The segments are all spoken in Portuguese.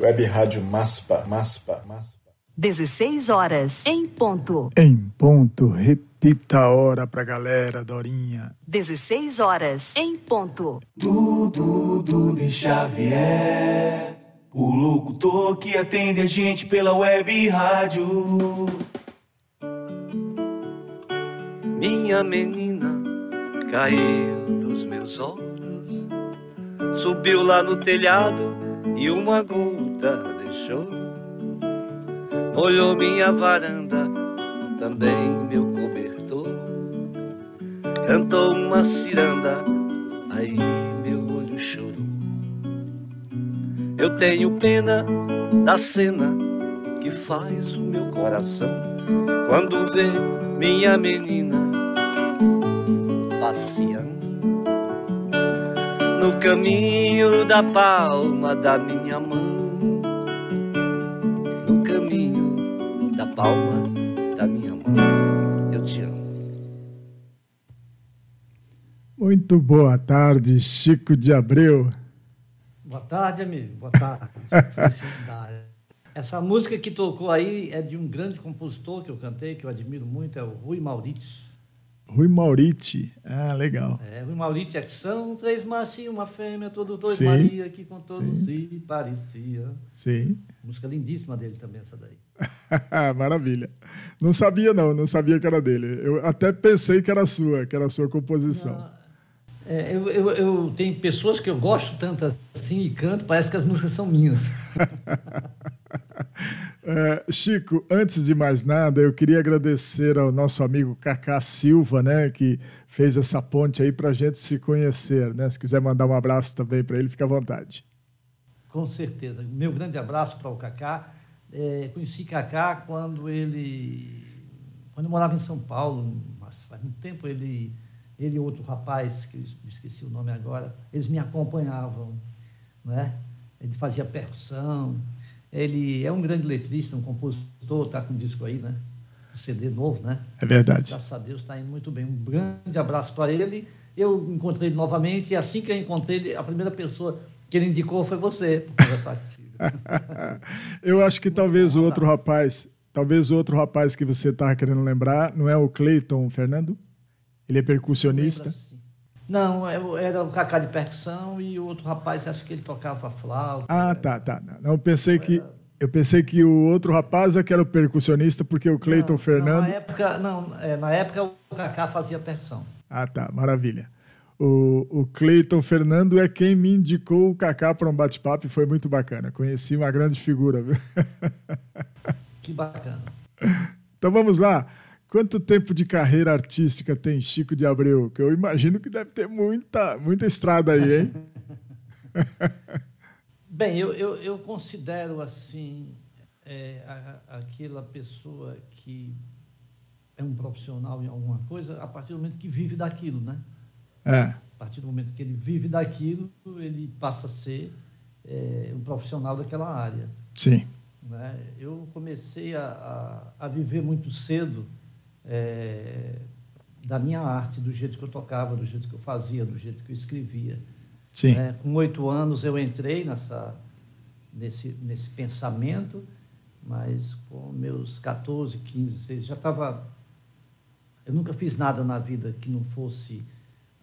Web Rádio Maspa, Maspa, Maspa. 16 horas em ponto. Em ponto, repita a hora pra galera, Dorinha. 16 horas em ponto. Dudu, Dudu Xavier, o locutor que atende a gente pela web rádio. Minha menina caiu dos meus olhos, subiu lá no telhado e uma gota deixou. Olhou minha varanda, também meu cobertor. Cantou uma ciranda, aí meu olho chorou. Eu tenho pena da cena que faz o meu coração quando vê minha menina passeando no caminho da palma da minha mão, palma da minha mão. Eu te amo. Muito boa tarde, Chico de Abreu. Boa tarde, amigo. Boa tarde. Felicidade. Essa música que tocou aí é de um grande compositor que eu cantei, que eu admiro muito, é o Rui Maurício. Rui Mauriti. Ah, legal. É, Rui Maurício é que são três machos e uma fêmea, todo dois Sim. Maria, que com todos Sim. se parecia. Sim. Música lindíssima dele também, essa daí. Maravilha. Não sabia, não, não sabia que era dele. Eu até pensei que era sua, que era a sua composição. É, eu, eu, eu tenho pessoas que eu gosto tanto assim e canto, parece que as músicas são minhas. É, Chico, antes de mais nada, eu queria agradecer ao nosso amigo Cacá Silva, né, que fez essa ponte aí para a gente se conhecer, né? Se quiser mandar um abraço também para ele, fica à vontade. Com certeza. Meu grande abraço para o Cacá. É, conheci Cacá quando ele. Quando eu morava em São Paulo, mas faz muito tempo, ele, ele e outro rapaz, que eu esqueci o nome agora, eles me acompanhavam. Né? Ele fazia percussão. Ele é um grande letrista, um compositor, está com um disco aí, né? Um CD novo, né? É verdade. Graças a Deus está indo muito bem. Um grande abraço para ele. Eu encontrei ele novamente e assim que eu encontrei ele, a primeira pessoa que ele indicou foi você, para conversar contigo. eu acho que talvez o outro rapaz, talvez o outro rapaz que você estava querendo lembrar, não é o Cleiton Fernando? Ele é percussionista? Não, eu- era o Cacá de percussão e o outro rapaz, acho que ele tocava flauta. Ah, tá, tá. Não, eu pensei que eu pensei que o outro rapaz é que era o percussionista, porque o Cleiton Fernando. Não, na época, não, é, na época o Cacá fazia percussão. Ah, tá, maravilha. O, o Cleiton Fernando é quem me indicou o Kaká para um bate-papo e foi muito bacana. Conheci uma grande figura. Viu? Que bacana. Então vamos lá. Quanto tempo de carreira artística tem Chico de Abreu? Que eu imagino que deve ter muita, muita estrada aí, hein? Bem, eu, eu, eu considero assim é, a- aquela pessoa que é um profissional em alguma coisa a partir do momento que vive daquilo, né? É, A partir do momento que ele vive daquilo, ele passa a ser é, um profissional daquela área. sim. né? Eu comecei a, a, a viver muito cedo é, da minha arte, do jeito que eu tocava, do jeito que eu fazia, do jeito que eu escrevia. Sim. né? Com oito anos eu entrei nessa, nesse, nesse pensamento, mas com meus 14, 15, 16, já estava. Eu nunca fiz nada na vida que não fosse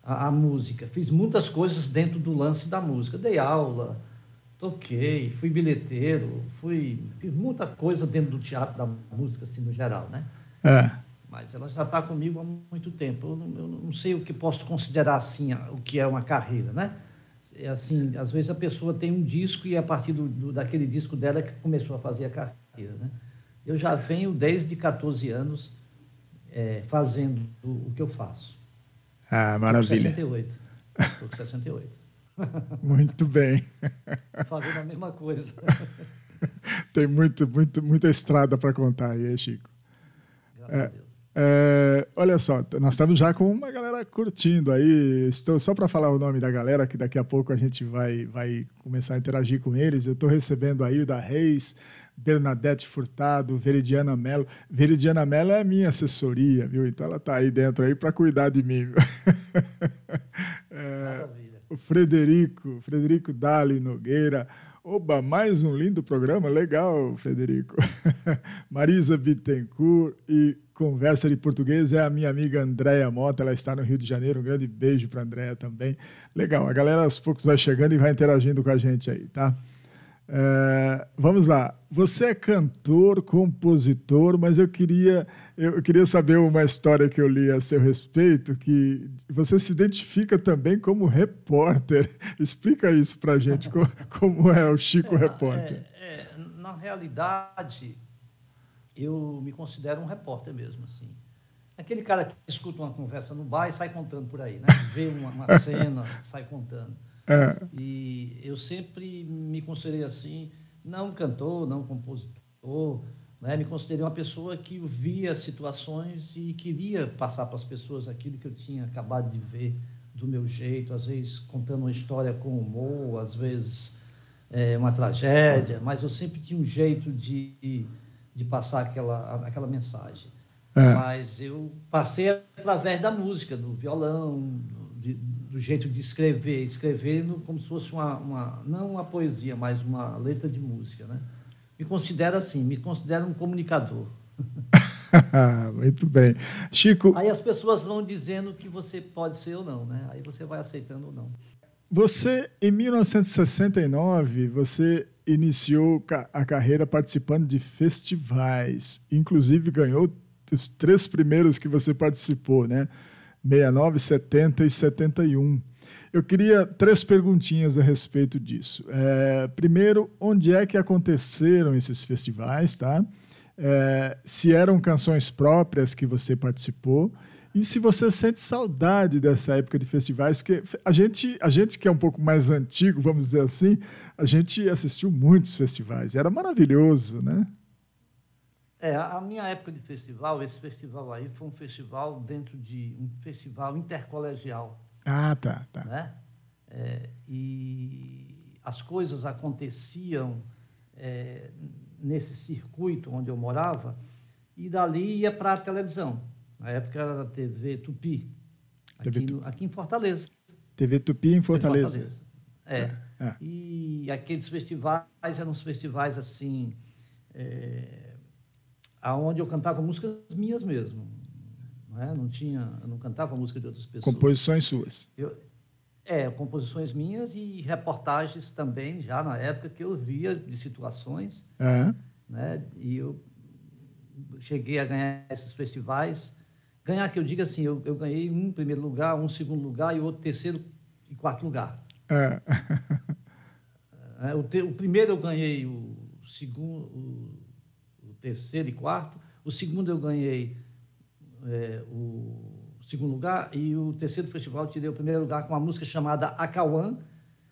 a, a música. Fiz muitas coisas dentro do lance da música. Dei aula, toquei, fui bilheteiro, fui, fiz muita coisa dentro do teatro da música, assim, no geral, né? É, Mas ela já está comigo há muito tempo. Eu não, eu não sei o que posso considerar assim, o que é uma carreira, né? É assim, às vezes a pessoa tem um disco e é a partir do, do- daquele disco dela que começou a fazer a carreira, né? Eu já venho desde 14 anos eh, fazendo o que eu faço. Ah, Tô com maravilha. 68. Estou com 68. Muito bem. Fazendo a mesma coisa. Tem muito, muito, muita estrada para contar aí, Chico. Graças a Deus. É, olha só, nós estamos já com uma galera curtindo aí. Estou só para falar o nome da galera, que daqui a pouco a gente vai, vai começar a interagir com eles. Eu estou recebendo aí o da Reis, Bernadette Furtado, Veridiana Mello. Veridiana Mello é a minha assessoria, viu? Então ela está aí dentro aí para cuidar de mim. É, Maravilha. o Frederico, Frederico Dali Nogueira, Oba, mais um lindo programa, legal, Frederico. Marisa Bittencourt e Conversa de Português é a minha amiga Andréia Mota, ela está no Rio de Janeiro. Um grande beijo para a Andréia também. Legal, a galera aos poucos vai chegando e vai interagindo com a gente aí, tá? É, vamos lá. Você é cantor, compositor, mas eu queria, eu queria saber uma história que eu li a seu respeito, que você se identifica também como repórter. Explica isso para a gente, como, como, é o Chico é, repórter. É, é, na realidade, eu me considero um repórter mesmo, assim. Aquele cara que escuta uma conversa no bar e sai contando por aí, né? Vê uma, uma cena, sai contando. É. E eu sempre me considerei assim, não cantor, não compositor, né? me considerei uma pessoa que via situações e queria passar para as pessoas aquilo que eu tinha acabado de ver do meu jeito, às vezes contando uma história com humor, às vezes é, uma tragédia, mas eu sempre tinha um jeito de, de passar aquela, aquela mensagem. É. Mas eu passei através da música, do violão, de, do jeito de escrever, escrevendo como se fosse uma, uma, não uma poesia, mas uma letra de música, né? Me considero assim, me considero um comunicador. Muito bem. Chico. Aí as pessoas vão dizendo que você pode ser ou não, né? Aí você vai aceitando ou não. Você, em 1969, você iniciou a carreira participando de festivais. Inclusive ganhou os três primeiros que você participou, né? 69, 70 e 71. Eu queria três perguntinhas a respeito disso. É, primeiro, onde é que aconteceram esses festivais, tá? É, se eram canções próprias que você participou e se você sente saudade dessa época de festivais, porque a gente, a gente que é um pouco mais antigo, vamos dizer assim, a gente assistiu muitos festivais, era maravilhoso, né? É, a minha época de festival, esse festival aí foi um festival dentro de um festival intercolegial. Ah, tá, tá. Né? É, e as coisas aconteciam é, nesse circuito onde eu morava e dali ia para a televisão. Na época era a TV Tupi, aqui, aqui em Fortaleza. TV Tupi em Fortaleza. Em Fortaleza. É. é. E aqueles festivais eram os festivais assim. Aonde eu cantava músicas minhas mesmo. Não, é? não tinha, não cantava música de outras pessoas. Composições suas. Eu, é, composições minhas e reportagens também, já na época que eu via de situações. É. Né? E eu cheguei a ganhar esses festivais. Ganhar, que eu diga assim, eu, eu ganhei um primeiro lugar, um segundo lugar e outro terceiro e quarto lugar. É. é o, te, o primeiro eu ganhei o segundo, o terceiro e quarto. O segundo eu ganhei é, o segundo lugar e o terceiro festival eu tirei o primeiro lugar com uma música chamada Acauã,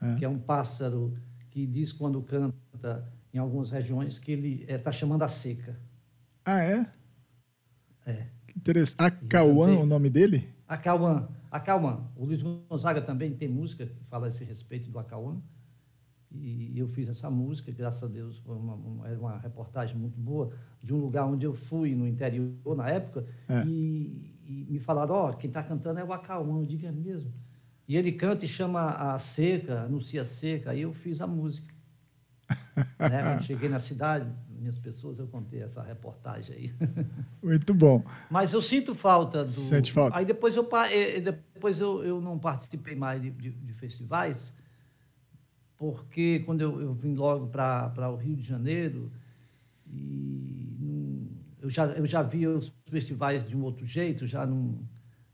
é. que é um pássaro que diz quando canta em algumas regiões que ele está é, tá chamando a seca. Ah, é? É. Que interessante. Acauã, o nome dele? Acauã. Acauã. O Luiz Gonzaga também tem música que fala a esse respeito do Acauã. E eu fiz essa música, graças a Deus, foi uma, uma, uma reportagem muito boa, de um lugar onde eu fui, no interior, na época, é. e, e, me falaram, ó, oh, quem está cantando é o Acauã, eu digo, é mesmo? E ele canta e chama a seca, anuncia a seca, aí eu fiz a música. né? Quando cheguei na cidade, minhas pessoas, eu contei essa reportagem aí. Muito bom. Mas eu sinto falta do... Sente falta. Aí depois eu, eh, eh, depois eu, eu não participei mais de, de, de festivais, porque quando eu, eu vim logo para o Rio de Janeiro, e eu, já, eu já via os festivais de um outro jeito, já não,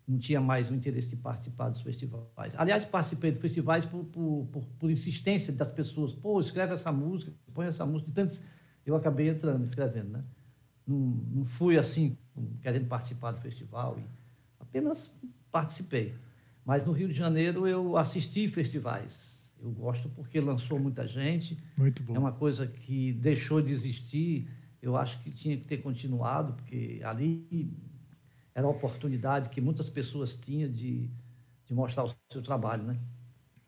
não tinha mais o interesse de participar dos festivais. Aliás, participei de festivais por, por, por, por insistência das pessoas. Pô, escreve essa música, põe essa música. Então, eu acabei entrando, escrevendo. Né? Não, não fui assim, querendo participar do festival, apenas participei. Mas no Rio de Janeiro eu assisti festivais eu gosto porque lançou muita gente. Muito bom. É uma coisa que deixou de existir. Eu acho que tinha que ter continuado, porque ali era a oportunidade que muitas pessoas tinham de, de mostrar o seu trabalho, né?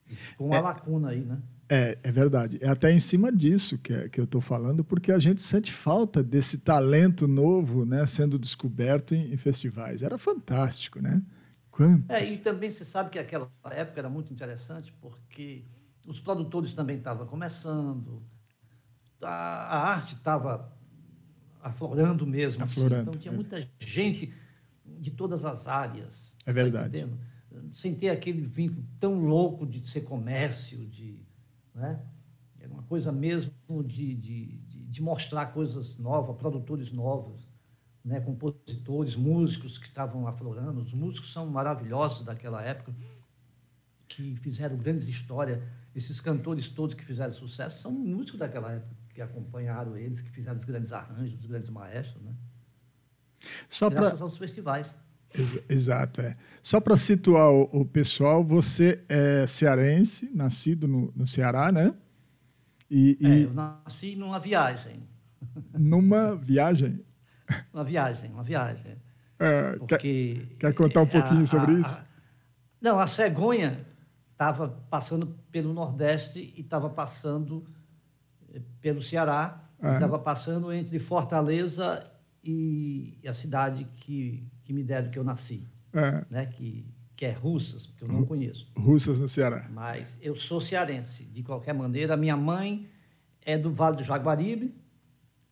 E ficou uma é, lacuna aí, né? É, é verdade. É até em cima disso que, é, que eu estou falando, porque a gente sente falta desse talento novo né, sendo descoberto em, em festivais. Era fantástico, né? Quantos? É, e também você sabe que aquela época era muito interessante, porque os produtores também estavam começando, a, a arte estava aflorando mesmo. assim. Aflorando, Então tinha é. muita gente de todas as áreas. É tá verdade. entendendo? Sem ter aquele vínculo tão louco de ser comércio, de. Né? Era uma coisa mesmo de, de, de, de mostrar coisas novas, produtores novos, né? compositores, músicos que estavam aflorando. Os músicos são maravilhosos daquela época, que fizeram grandes histórias. Esses cantores todos que fizeram sucesso são músicos daquela época, que acompanharam eles, que fizeram os grandes arranjos, os grandes maestros, né? Só graças aos festivais. Ex- Exato, é. Só para situar o, o pessoal, você é cearense, nascido no, no Ceará, né? E, É, e eu nasci numa viagem, numa viagem. uma viagem, uma viagem. é, quer, Porque quer contar um pouquinho a- sobre a- isso? a- não, a cegonha estava passando pelo Nordeste e estava passando eh, pelo Ceará, estava passando entre Fortaleza e a cidade que, que me deram que eu nasci, É, né? que, que é Russas, que eu não conheço. russas no Ceará. Mas eu sou cearense, de qualquer maneira. A minha mãe é do Vale do Jaguaribe,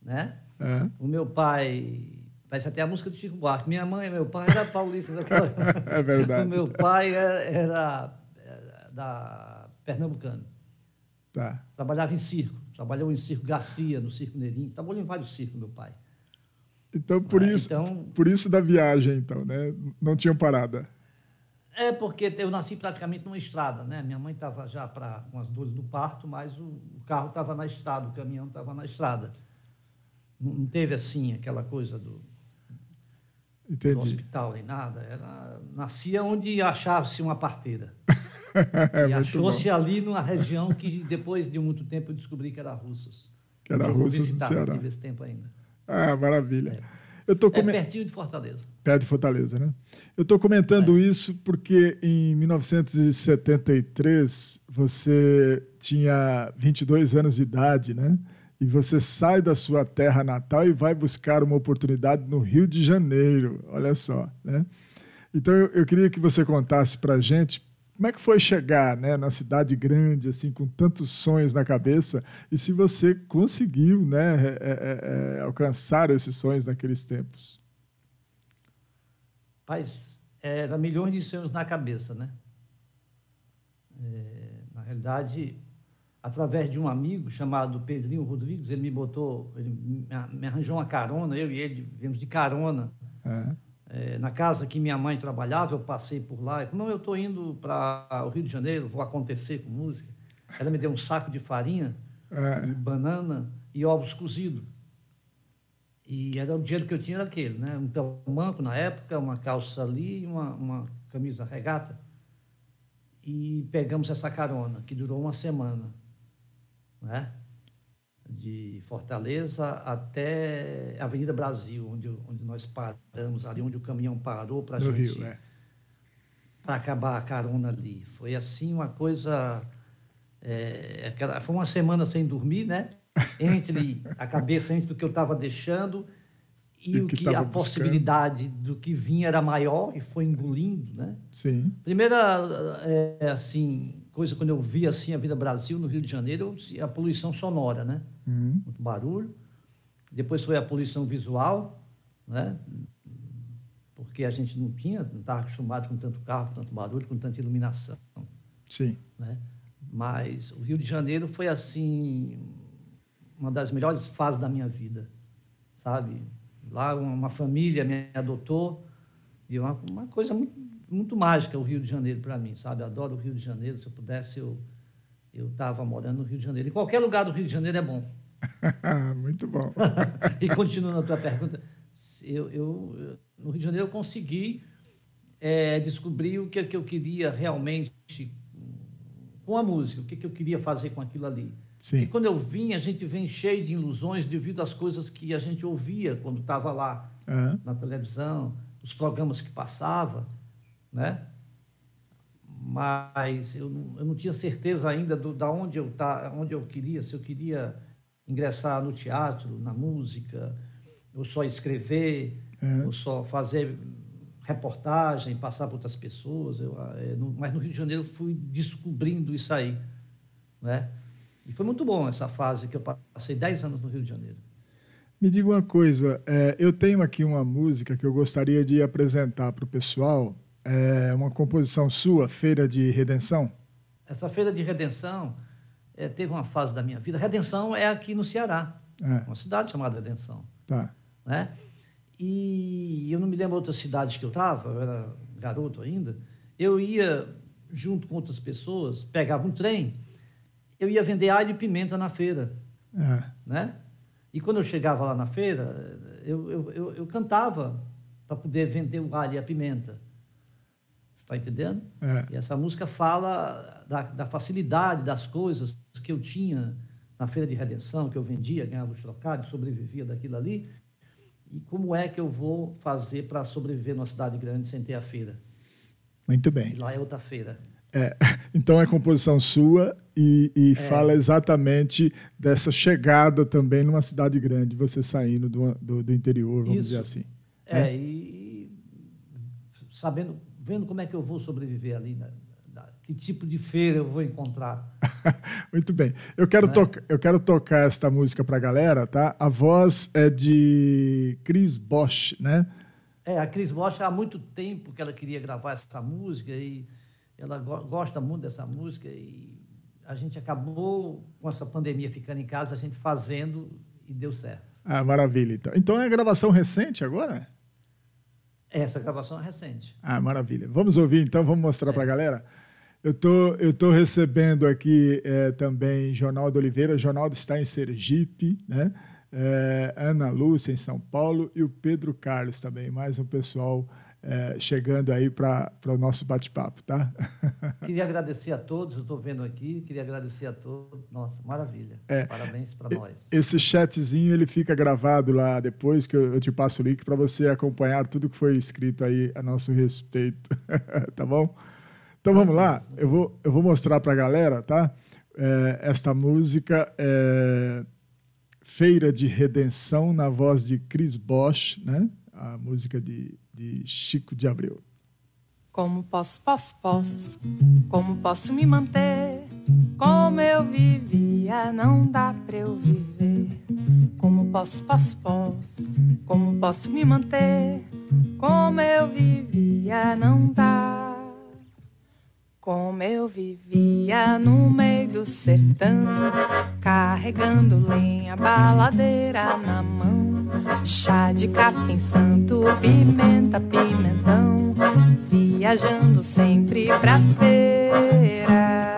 né? É, O meu pai, parece até a música do Chico Buarque. Minha mãe e meu pai era paulista daquela. é verdade. o meu pai era, era- era da Pernambucano. Tá. Trabalhava em circo. Trabalhou em circo Garcia, no circo Neirinho. Trabalhou em vários circos, meu pai. Então, por Ah, isso, então- por isso da viagem, então, né? Não tinham parada. É porque eu nasci praticamente numa estrada, né? Minha mãe estava já pra, com as dores do parto, mas o, o carro estava na estrada, o caminhão estava na estrada. Não, teve assim aquela coisa do, do hospital nem nada. Era, nascia onde achava-se uma parteira. É, e achou-se ali numa região que depois de muito tempo eu descobri que era Russas. Que era Russas visitar, Ceará. esse tempo ainda. Ah, maravilha. Eu estou É pertinho de Fortaleza. Perto de Fortaleza, né? Eu estou comentando isso porque em 1973 você tinha 22 anos de idade, né? E você sai da sua terra natal e vai buscar uma oportunidade no Rio de Janeiro, olha só, né? Então eu, eu queria que você contasse para a gente como é que foi chegar, né, na cidade grande, assim, com tantos sonhos na cabeça, e se você conseguiu, né, é, é, é, alcançar esses sonhos naqueles tempos. Mas era milhões de sonhos na cabeça, né? É, na realidade, através de um amigo chamado Pedrinho Rodrigues, ele me botou, ele me arranjou uma carona, eu e ele viemos de carona É. é, na casa que minha mãe trabalhava, eu passei por lá. Falei, não, eu estou indo para o Rio de Janeiro, vou acontecer com música. Ela me deu um saco de farinha, É. e banana e ovos cozidos. E era o dinheiro que eu tinha era aquele, né? Um tamanco na época, uma calça ali e uma, uma camisa regata. E pegamos essa carona, que durou uma semana, né? De Fortaleza até Avenida Brasil, onde, onde nós paramos, ali onde o caminhão parou para gente Rio, é. para acabar a carona ali. Foi assim uma coisa. é, foi uma semana sem dormir, né? Entre a cabeça entre o que eu estava deixando e, E o que que, a buscando. possibilidade do que vinha era maior e foi engolindo, né? Sim. Primeira é, assim coisa quando eu vi assim a vida Brasil no Rio de Janeiro, a poluição sonora, né? Uhum. muito barulho. Depois foi a poluição visual, né? porque a gente não tinha, não estava acostumado com tanto carro, com tanto barulho, com tanta iluminação. Sim. Né? Mas o Rio de Janeiro foi assim uma das melhores fases da minha vida, sabe? Lá uma, uma família me adotou e uma, uma coisa muito, muito mágica o Rio de Janeiro para mim, sabe? Adoro o Rio de Janeiro. Se eu pudesse, eu eu estava morando no Rio de Janeiro. Qualquer lugar do Rio de Janeiro é bom. Muito bom. e continuando a tua pergunta, eu, eu, no Rio de Janeiro eu consegui eh, descobrir o que, que eu queria realmente com a música, o que, que eu queria fazer com aquilo ali. Sim. Porque quando eu vim, a gente vem cheio de ilusões devido às coisas que a gente ouvia quando estava lá Aham. na televisão, os programas que passava, né? Mas eu não, eu não tinha certeza ainda do, da onde eu tá, onde eu queria, se eu queria ingressar no teatro, na música, ou só escrever, É. ou só fazer reportagem, passar para outras pessoas. Eu, eh, no- mas no Rio de Janeiro fui descobrindo isso aí. Né? E foi muito bom essa fase que eu passei 10 anos no Rio de Janeiro. Me diga uma coisa, é, eu tenho aqui uma música que eu gostaria de apresentar para o pessoal, é uma composição sua, Feira de Redenção. Essa Feira de Redenção é, teve uma fase da minha vida. Redenção é aqui no Ceará, É. uma cidade chamada Redenção. Tá. né? E eu não me lembro outras cidades que eu estava, eu era garoto ainda. Eu ia junto com outras pessoas, pegava um trem, eu ia vender alho e pimenta na feira, É. né? E quando eu chegava lá na feira, eu, eu, eu, eu cantava para poder vender o alho e a pimenta. Está entendendo? É. E essa música fala da, da facilidade das coisas que eu tinha na feira de redenção, que eu vendia, ganhava os trocados, sobrevivia daquilo ali. E como é que eu vou fazer para sobreviver numa cidade grande sem ter a feira? Muito E bem. lá é outra feira. É, Então é composição sua e, e É. fala exatamente dessa chegada também numa cidade grande, você saindo do, do, do interior, vamos Isso. dizer assim. É, e sabendo, vendo como é que eu vou sobreviver ali, né? Da- que tipo de feira eu vou encontrar. Muito bem. Eu quero, toca- eu quero tocar esta música para a galera, tá? A voz é de Chris Bosch, né? É, a Cris Bosch há muito tempo que ela queria gravar essa música e ela go- gosta muito dessa música e a gente acabou com essa pandemia ficando em casa, a gente fazendo e deu certo. Ah, maravilha. Então, então é gravação recente agora? Essa gravação é recente. Ah, maravilha. Vamos ouvir então, vamos mostrar para a galera. Eu tô, eu tô recebendo aqui eh, também Jornaldo Oliveira. Jornaldo está em Sergipe, né? Eh, Ana Lúcia em São Paulo e o Pedro Carlos também. Mais um pessoal eh, chegando aí para o nosso bate-papo, tá? Queria agradecer a todos, eu estou vendo aqui, queria agradecer a todos. Nossa, maravilha. É. Parabéns para nós. Esse chatzinho ele fica gravado lá depois que eu, eu te passo o link para você acompanhar tudo que foi escrito aí a nosso respeito, tá bom? Então vamos lá, eu vou, eu vou mostrar para a galera, tá? É, esta música é Feira de Redenção na voz de Chris Bosch, né? A música de, de Chico de Abreu. Como posso, posso, posso? Como posso me manter? Como eu vivia, não dá pra eu viver. Como posso, posso, posso? Como posso me manter? Como eu vivia, não dá. Como eu vivia no meio do sertão, carregando lenha, baladeira na mão, chá de capim santo, pimenta, pimentão, viajando sempre pra feira,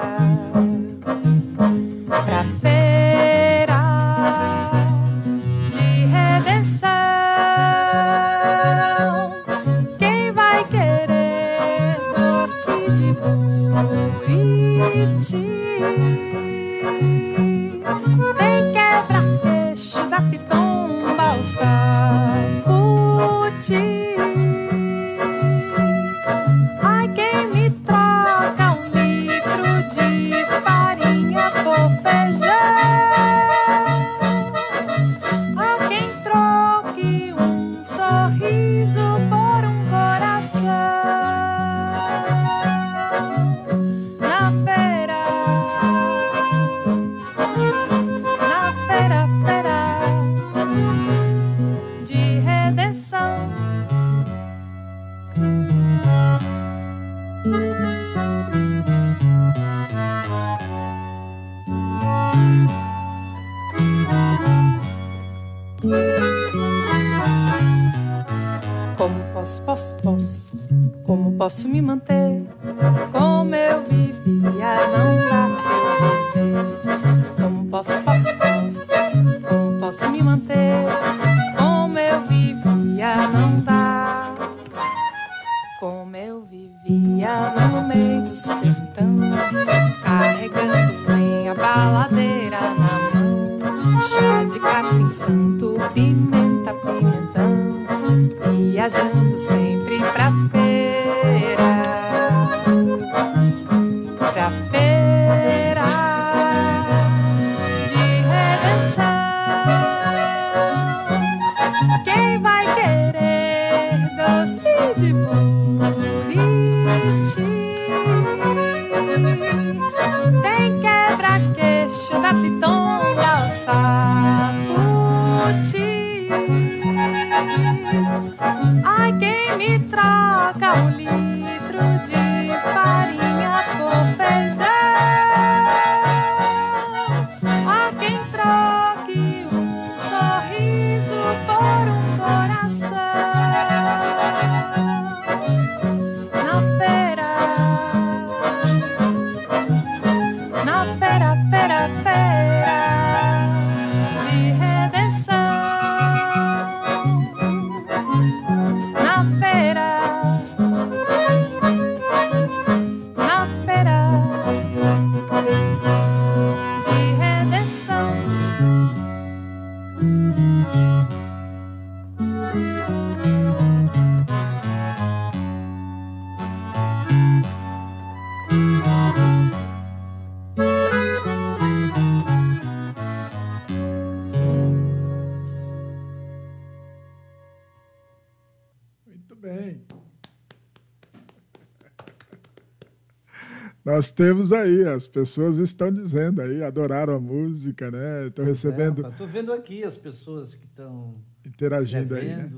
Nós temos aí, as pessoas estão dizendo aí, adoraram a música, né? Estão recebendo, Estou vendo aqui as pessoas que estão interagindo aí, né?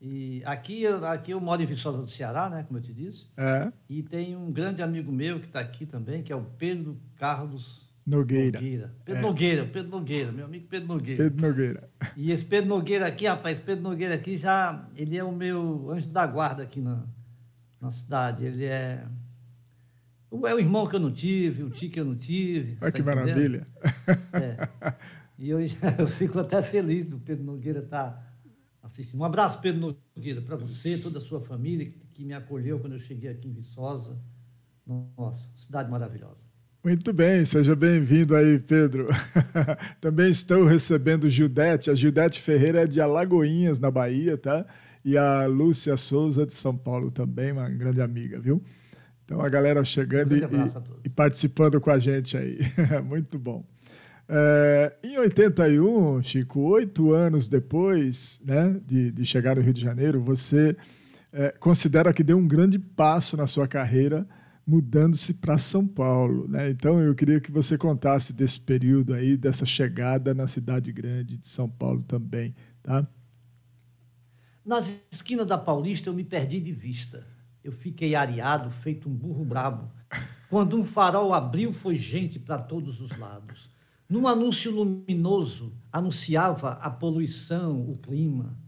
E aqui, eu- aqui eu moro em Viçosa do Ceará, né, como eu te disse. É, E tem um grande amigo meu que está aqui também, que é o Pedro Carlos Nogueira. Pedro É. Nogueira, Pedro Nogueira, meu amigo Pedro Nogueira. Pedro Nogueira. E esse Pedro Nogueira aqui, rapaz, Pedro Nogueira aqui já, ele é o meu anjo da guarda aqui na, na cidade. Ele é é o irmão que eu não tive, o tio que eu não tive. Olha tá que maravilha. É. E eu, eu fico até feliz do Pedro Nogueira estar assistindo. Um abraço, Pedro Nogueira, para você, toda a sua família que, que me acolheu quando eu cheguei aqui em Viçosa. Nossa, cidade maravilhosa. Muito bem, seja bem-vindo aí, Pedro. Também estou recebendo Gildete. A Gildete Ferreira é de Alagoinhas, na Bahia, tá? E a Lúcia Souza, de São Paulo, também, uma grande amiga, viu? Então, a galera chegando e, e participando com a gente aí. Muito bom. É, em 81, Chico, oito anos depois né, de, de chegar no Rio de Janeiro, você é, considera que deu um grande passo na sua carreira mudando-se para São Paulo. Né? Então, eu queria que você contasse desse período aí, dessa chegada na cidade grande de São Paulo também. Tá? Nas esquinas da Paulista eu me perdi de vista. Eu fiquei areado, feito um burro brabo. Quando um farol abriu, foi gente para todos os lados. Num anúncio luminoso, anunciava a poluição, o clima.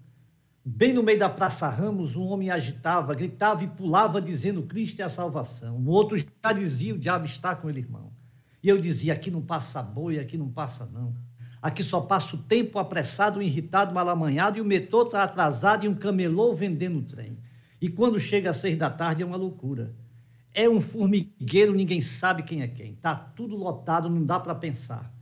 Bem no meio da Praça Ramos, um homem agitava, gritava e pulava, dizendo: Cristo é a salvação. O outro já dizia: O diabo está com ele, irmão. E eu dizia: Aqui não passa boi, aqui não passa não. Aqui só passa o tempo apressado, irritado, mal amanhado, e o metrô está atrasado e um camelô vendendo trem. E quando chega às seis da tarde é uma loucura. É um formigueiro, ninguém sabe quem é quem. Está tudo lotado, não dá para pensar.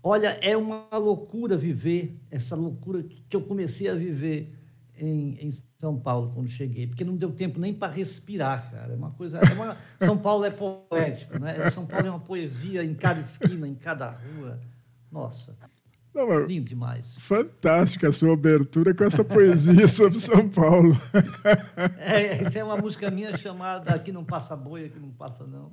Olha, é uma loucura viver, essa loucura que eu comecei a viver em, em São Paulo quando cheguei, porque não deu tempo nem para respirar, cara. É uma coisa. é uma- São Paulo é poético, né? São Paulo é uma poesia em cada esquina, em cada rua. Nossa, Não, mas lindo demais. fantástica a sua abertura com essa poesia sobre São Paulo. É, essa é uma música minha chamada Aqui não passa boi, aqui não passa não.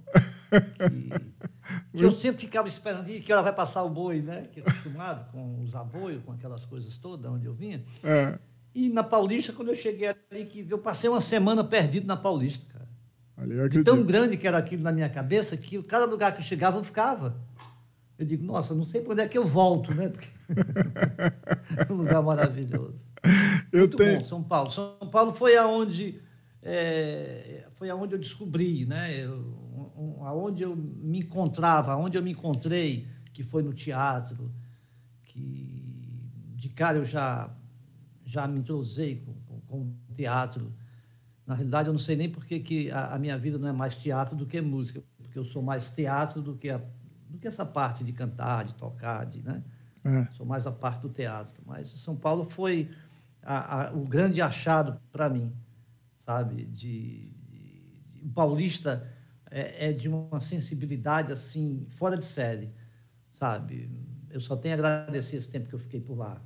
Que, que eu sempre ficava esperando, "Ih, que hora vai passar o boi, né? Que acostumado com os aboios, com aquelas coisas todas, onde eu vinha. É, E na Paulista, quando eu cheguei ali, que eu passei uma semana perdido na Paulista, cara. De tão grande que era aquilo na minha cabeça, que cada lugar que eu chegava, eu ficava. Eu digo, nossa, não sei para onde é que eu volto, né? Porque um lugar maravilhoso. Eu Muito tenho, bom, São Paulo. São Paulo foi aonde é, foi aonde eu descobri, né? Eu, um- aonde eu me encontrava, aonde eu me encontrei, que foi no teatro, que de cara eu já já me entrosei com, com, com o teatro. Na realidade, eu não sei nem por que que a, a minha vida não é mais teatro do que música, porque eu sou mais teatro do que a, do que essa parte de cantar, de tocar, de, né? é, Sou mais a parte do teatro. Mas São Paulo foi a- a- o grande achado para mim, sabe? De, de- de- o paulista é, é de uma sensibilidade assim fora de série, sabe? Eu só tenho a agradecer esse tempo que eu fiquei por lá,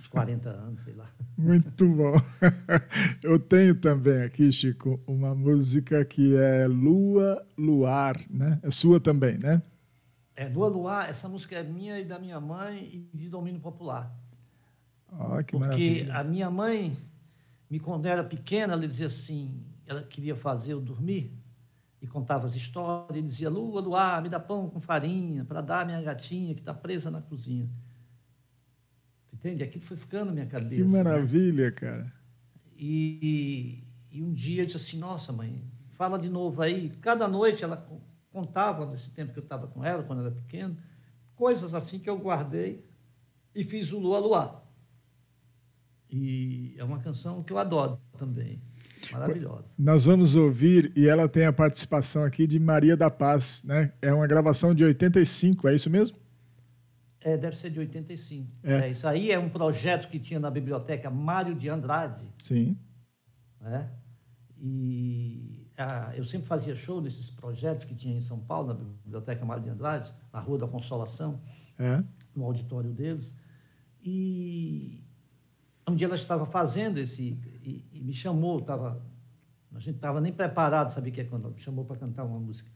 uns 40 anos, sei lá. Muito bom. Eu tenho também aqui, Chico, uma música que é Lua Luar, né? É sua também, né? É, Lua Luar, essa música é minha e da minha mãe e de domínio popular. Ó, que Porque maravilha. a minha mãe, me quando era pequena, ela dizia assim: ela queria fazer eu dormir e contava as histórias e dizia: Lua, Luar, me dá pão com farinha para dar à minha gatinha que está presa na cozinha. Tu entende? Aquilo foi ficando na minha cabeça. Que né? maravilha, cara. E, e um dia eu disse assim: Nossa, mãe, fala de novo aí. Cada noite ela contava, nesse tempo que eu estava com ela, quando eu era pequeno, coisas assim que eu guardei e fiz o Lua Luar. E é uma canção que eu adoro também. Maravilhosa. Nós vamos ouvir, e ela tem a participação aqui de Maria da Paz, né? É uma gravação de 85, é isso mesmo? É, deve ser de 85. É. É. isso aí é um projeto que tinha na biblioteca Mário de Andrade, Sim. né? E ah, eu sempre fazia show nesses projetos que tinha em São Paulo, na biblioteca Mário de Andrade, na Rua da Consolação, É. no auditório deles. E um dia ela estava fazendo esse e, e me chamou, tava, a gente estava nem preparado, sabia o que é quando ela me chamou para cantar uma música.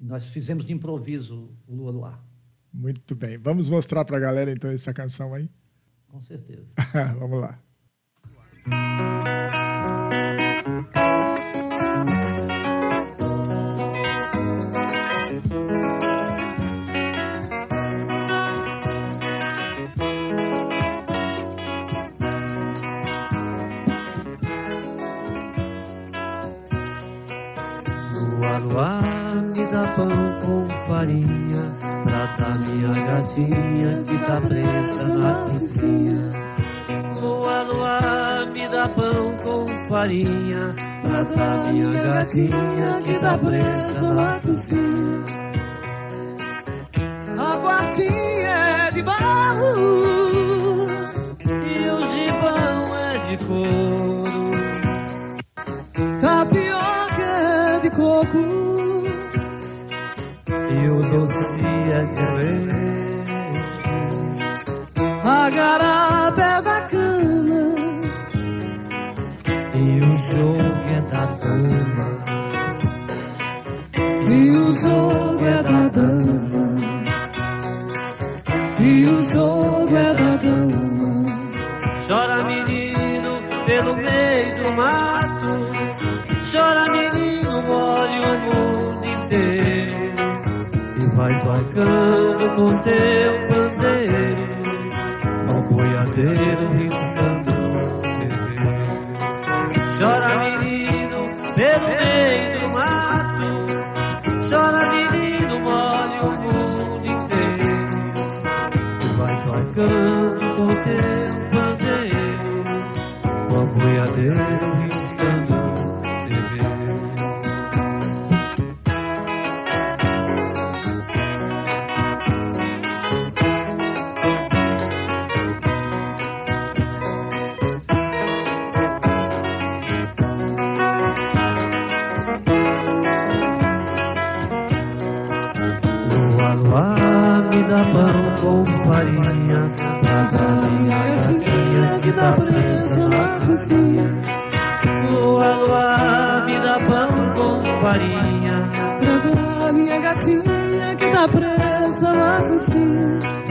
E nós fizemos de improviso o Lua Luar, Muito bem. Vamos mostrar para a galera então essa canção aí? com certeza. Vamos lá. Pra dar minha gatinha que tá presa na cozinha dá pão com farinha Pra minha gatinha que tá presa na cozinha. Lua, lua, me dá pão com farinha. Pra minha gatinha que tá presa na cozinha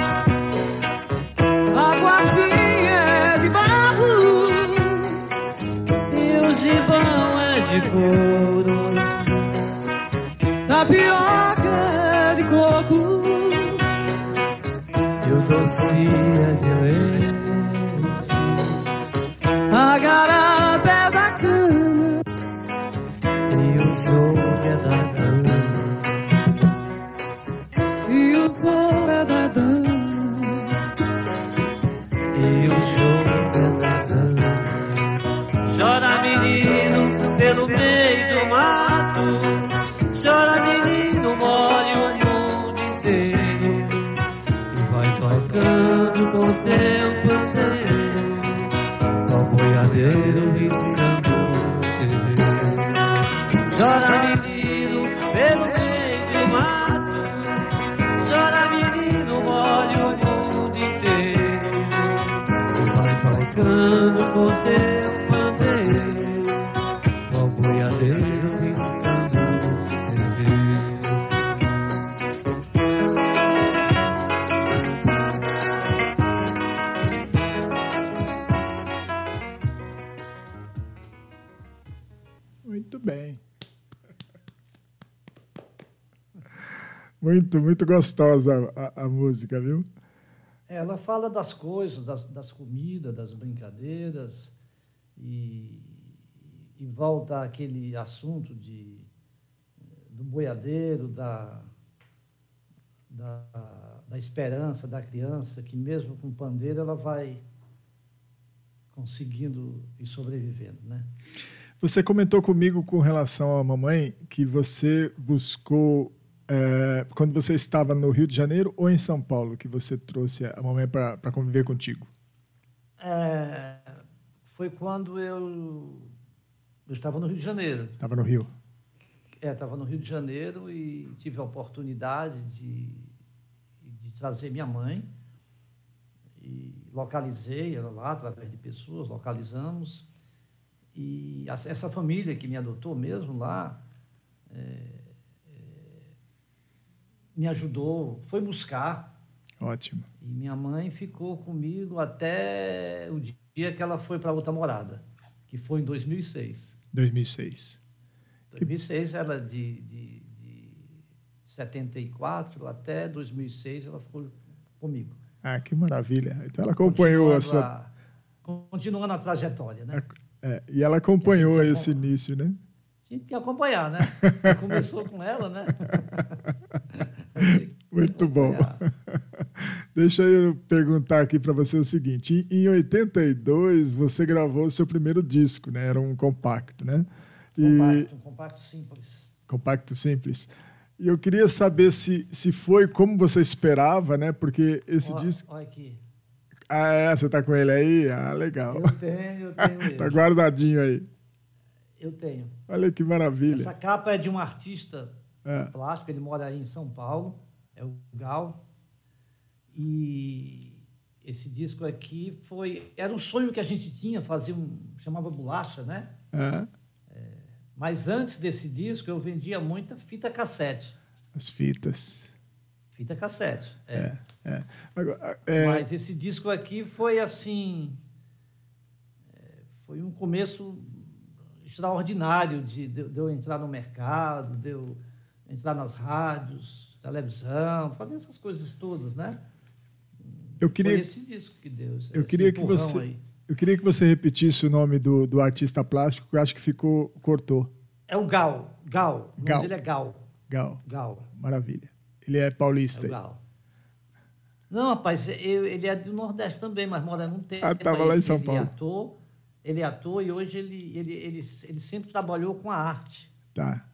Muito, gostosa a, a música, viu? Ela fala das coisas, das, das comidas, das brincadeiras e, e volta àquele assunto de, do boiadeiro, da, da, da esperança da criança, que mesmo com pandeiro ela vai conseguindo ir sobrevivendo, né? Você comentou comigo com relação à mamãe que você buscou é, quando você estava no Rio de Janeiro ou em São Paulo que você trouxe a mamãe para conviver contigo? É, foi quando eu, eu estava no Rio de Janeiro. Estava no Rio. É, estava no Rio de Janeiro e tive a oportunidade de, de trazer minha mãe. E localizei ela lá, através de pessoas, localizamos. E essa família que me adotou mesmo lá é, me ajudou, foi buscar. Ótimo. E minha mãe ficou comigo até o dia que ela foi para outra morada, que foi em 2006. 2006. 2006 ela de, de, de 74 até 2006 ela ficou comigo. Ah, que maravilha. Então ela acompanhou a sua. A, continuando a trajetória, né? É, e ela acompanhou esse início, né? Tinha que acompanhar, né? Começou com ela, né? Muito bom. Deixa eu perguntar aqui para você o seguinte: em 82 você gravou o seu primeiro disco, né? Era um compacto, né? E... Compacto, um compacto simples. Compacto simples. E eu queria saber se, se foi como você esperava, né? Porque esse ó, disco. Olha aqui. Ah, é? Você tá com ele aí? Ah, legal. Eu tenho, eu tenho ele. tá guardadinho aí. Eu tenho. Olha que maravilha. Essa capa é de um artista é. plástico, ele mora aí em São Paulo, é o Gal. E esse disco aqui foi. Era um sonho que a gente tinha, fazer um. chamava bolacha, né? É. É, mas antes desse disco eu vendia muita fita cassete. As fitas. Fita cassete. É. é, é. Agora, é... Mas esse disco aqui foi assim. é, Foi um começo extraordinário de, de, de eu entrar no mercado, de eu entrar nas rádios, televisão, fazer essas coisas todas, né? Eu queria, Foi esse disco que deu. Eu queria que você, aí. eu queria que você repetisse o nome do, do artista plástico, que eu acho que ficou cortou. É o Gal, Gal. O Gal. nome dele é Gal. Gal. Gal. Maravilha. Ele é paulista. É o Gal. Não, rapaz, eu, ele é do Nordeste também, mas mora num tempo. Ah, estava lá em São ele Paulo. É ator, ele é ator e hoje ele, ele, ele, ele sempre trabalhou com a arte. Tá.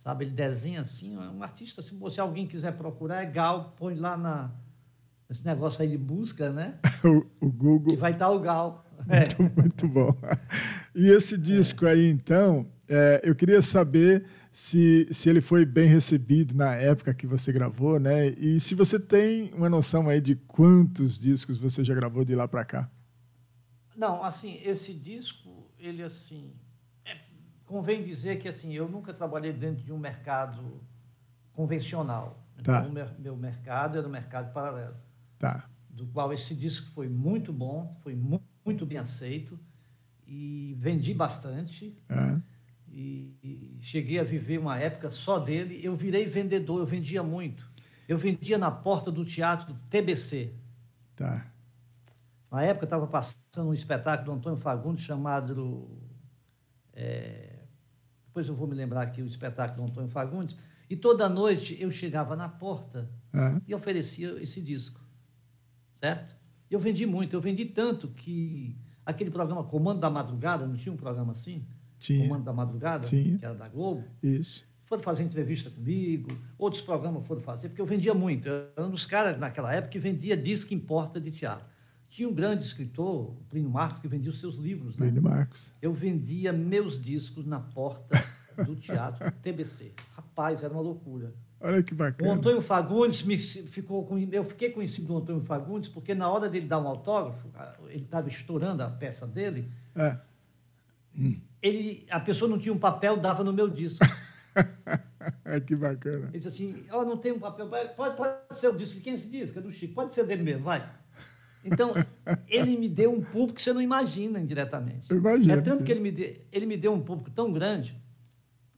Sabe, ele desenha assim, é um artista. Se você alguém quiser procurar, é Gal, põe lá na, esse negócio aí de busca, né? o, o Google. E vai estar o Gal. Muito, É. muito bom. E esse disco aí, então, é, eu queria saber se, se ele foi bem recebido na época que você gravou, né? E se você tem uma noção aí de quantos discos você já gravou de lá para cá. Não, assim, esse disco, ele assim, é, convém dizer que assim, eu nunca trabalhei dentro de um mercado convencional. Tá. Então, meu, meu mercado era o mercado paralelo. Tá. Do qual esse disco foi muito bom, foi mu muito bem aceito e vendi bastante. É. E, e cheguei a viver uma época só dele. Eu virei vendedor, eu vendia muito. Eu vendia na porta do teatro do TBC. Tá. Na época estava passando um espetáculo do Antônio Fagundes chamado. é, depois eu vou me lembrar aqui o espetáculo do Antônio Fagundes. E toda noite eu chegava na porta É. e oferecia esse disco. Certo? Eu vendi muito, eu vendi tanto que aquele programa Comando da Madrugada, não tinha um programa assim? Tinha. Comando da Madrugada, Tinha. que era da Globo. Isso. Foram fazer entrevista comigo, outros programas foram fazer, porque eu vendia muito. Eu era um dos caras naquela época que vendia disco em porta de teatro. Tinha um grande escritor, o Plínio Marcos, que vendia os seus livros. Né? Plínio Marcos. Eu vendia meus discos na porta do teatro TBC. Rapaz, era uma loucura. Olha que O bacana. Antônio Fagundes me ficou com, eu fiquei conhecido do Antônio Fagundes porque na hora dele dar um autógrafo, ele estava estourando a peça dele, É. ele, a pessoa não tinha um papel, dava no meu disco. Que bacana. Ele disse assim, ó, não tem um papel, pode, pode ser o disco de quem é esse disco? É do Chico, pode ser dele mesmo, vai. Então, ele me deu um público que você não imagina indiretamente. Eu imagino, É tanto sim. que ele me, deu, ele me deu um público tão grande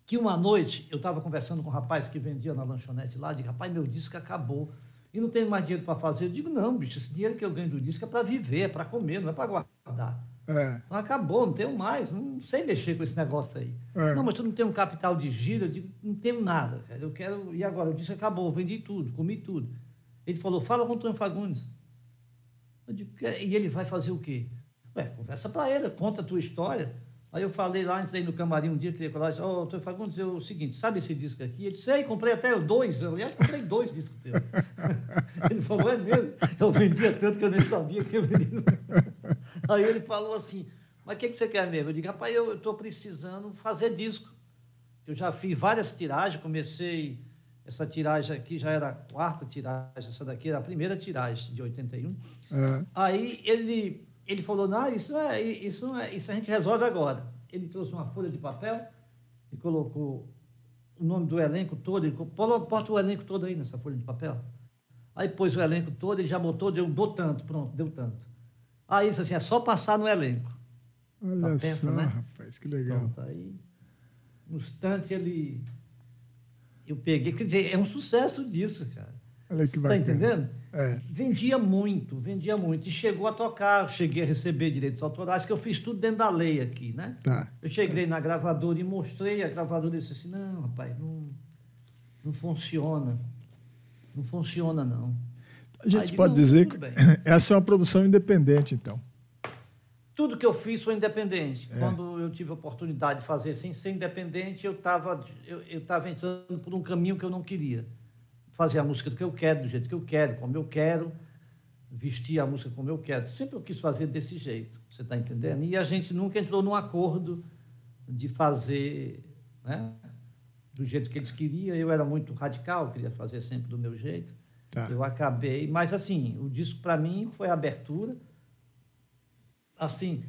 que uma noite eu estava conversando com um rapaz que vendia na lanchonete lá, de rapaz, meu disco acabou. E não tenho mais dinheiro para fazer. Eu digo, não, bicho, esse dinheiro que eu ganho do disco é para viver, é para comer, não é para guardar. É. Então acabou, não tenho mais, não sei mexer com esse negócio aí. É. Não, mas tu não tem um capital de giro, eu digo, não tenho nada, cara. Eu quero. E agora? Eu disse, acabou, vendi tudo, comi tudo. Ele falou, fala com o Antônio Fagundes. Digo, "Que- e ele vai fazer o quê? Ué, conversa para ele, conta a tua história. Aí eu falei lá, entrei no camarim um dia, queria colar, disse, ô, Antônio Fagundes, eu, o seguinte, sabe esse disco aqui? Ele disse, sei, comprei até dois. Aliás, comprei dois discos teus. ele falou, é mesmo? Eu vendia tanto que eu nem sabia que eu vendia. Aí ele falou assim, mas o que, que você quer mesmo? Eu digo, rapaz, eu estou precisando fazer disco. Eu já fiz várias tiragens, comecei, essa tiragem aqui já era a quarta tiragem, essa daqui era a primeira tiragem de 81. É. Aí ele, ele falou, não, isso, é, isso, é, isso a gente resolve agora. Ele trouxe uma folha de papel e colocou o nome do elenco todo, ele colocou, "Pô, bota o elenco todo aí nessa folha de papel. Aí pôs o elenco todo, ele já botou, deu, deu tanto, pronto, deu tanto. Aí isso assim, é só passar no elenco. Olha Tá pensa, só, né? rapaz, que legal. Pronto, aí, no instante, ele. Eu peguei, quer dizer, é um sucesso disso, cara. Olha que Tá bacana. entendendo? É. Vendia muito, vendia muito. E chegou a tocar, cheguei a receber direitos autorais, que eu fiz tudo dentro da lei aqui, né? Tá. Eu cheguei na gravadora e mostrei, a gravadora disse assim, não, rapaz, não, não funciona. Não funciona, não. A gente Aí, pode dizer que bem. essa é uma produção independente, então. Tudo que eu fiz foi independente. É. Quando eu tive a oportunidade de fazer sem ser independente, eu estava eu, eu tava entrando por um caminho que eu não queria. Fazer a música do que eu quero, do jeito que eu quero, como eu quero, vestir a música como eu quero. Sempre eu quis fazer desse jeito, você está entendendo? E a gente nunca entrou num acordo de fazer né, do jeito que eles queriam. Eu era muito radical, queria fazer sempre do meu jeito. Tá. Eu acabei, mas assim, o disco para mim foi a abertura, assim,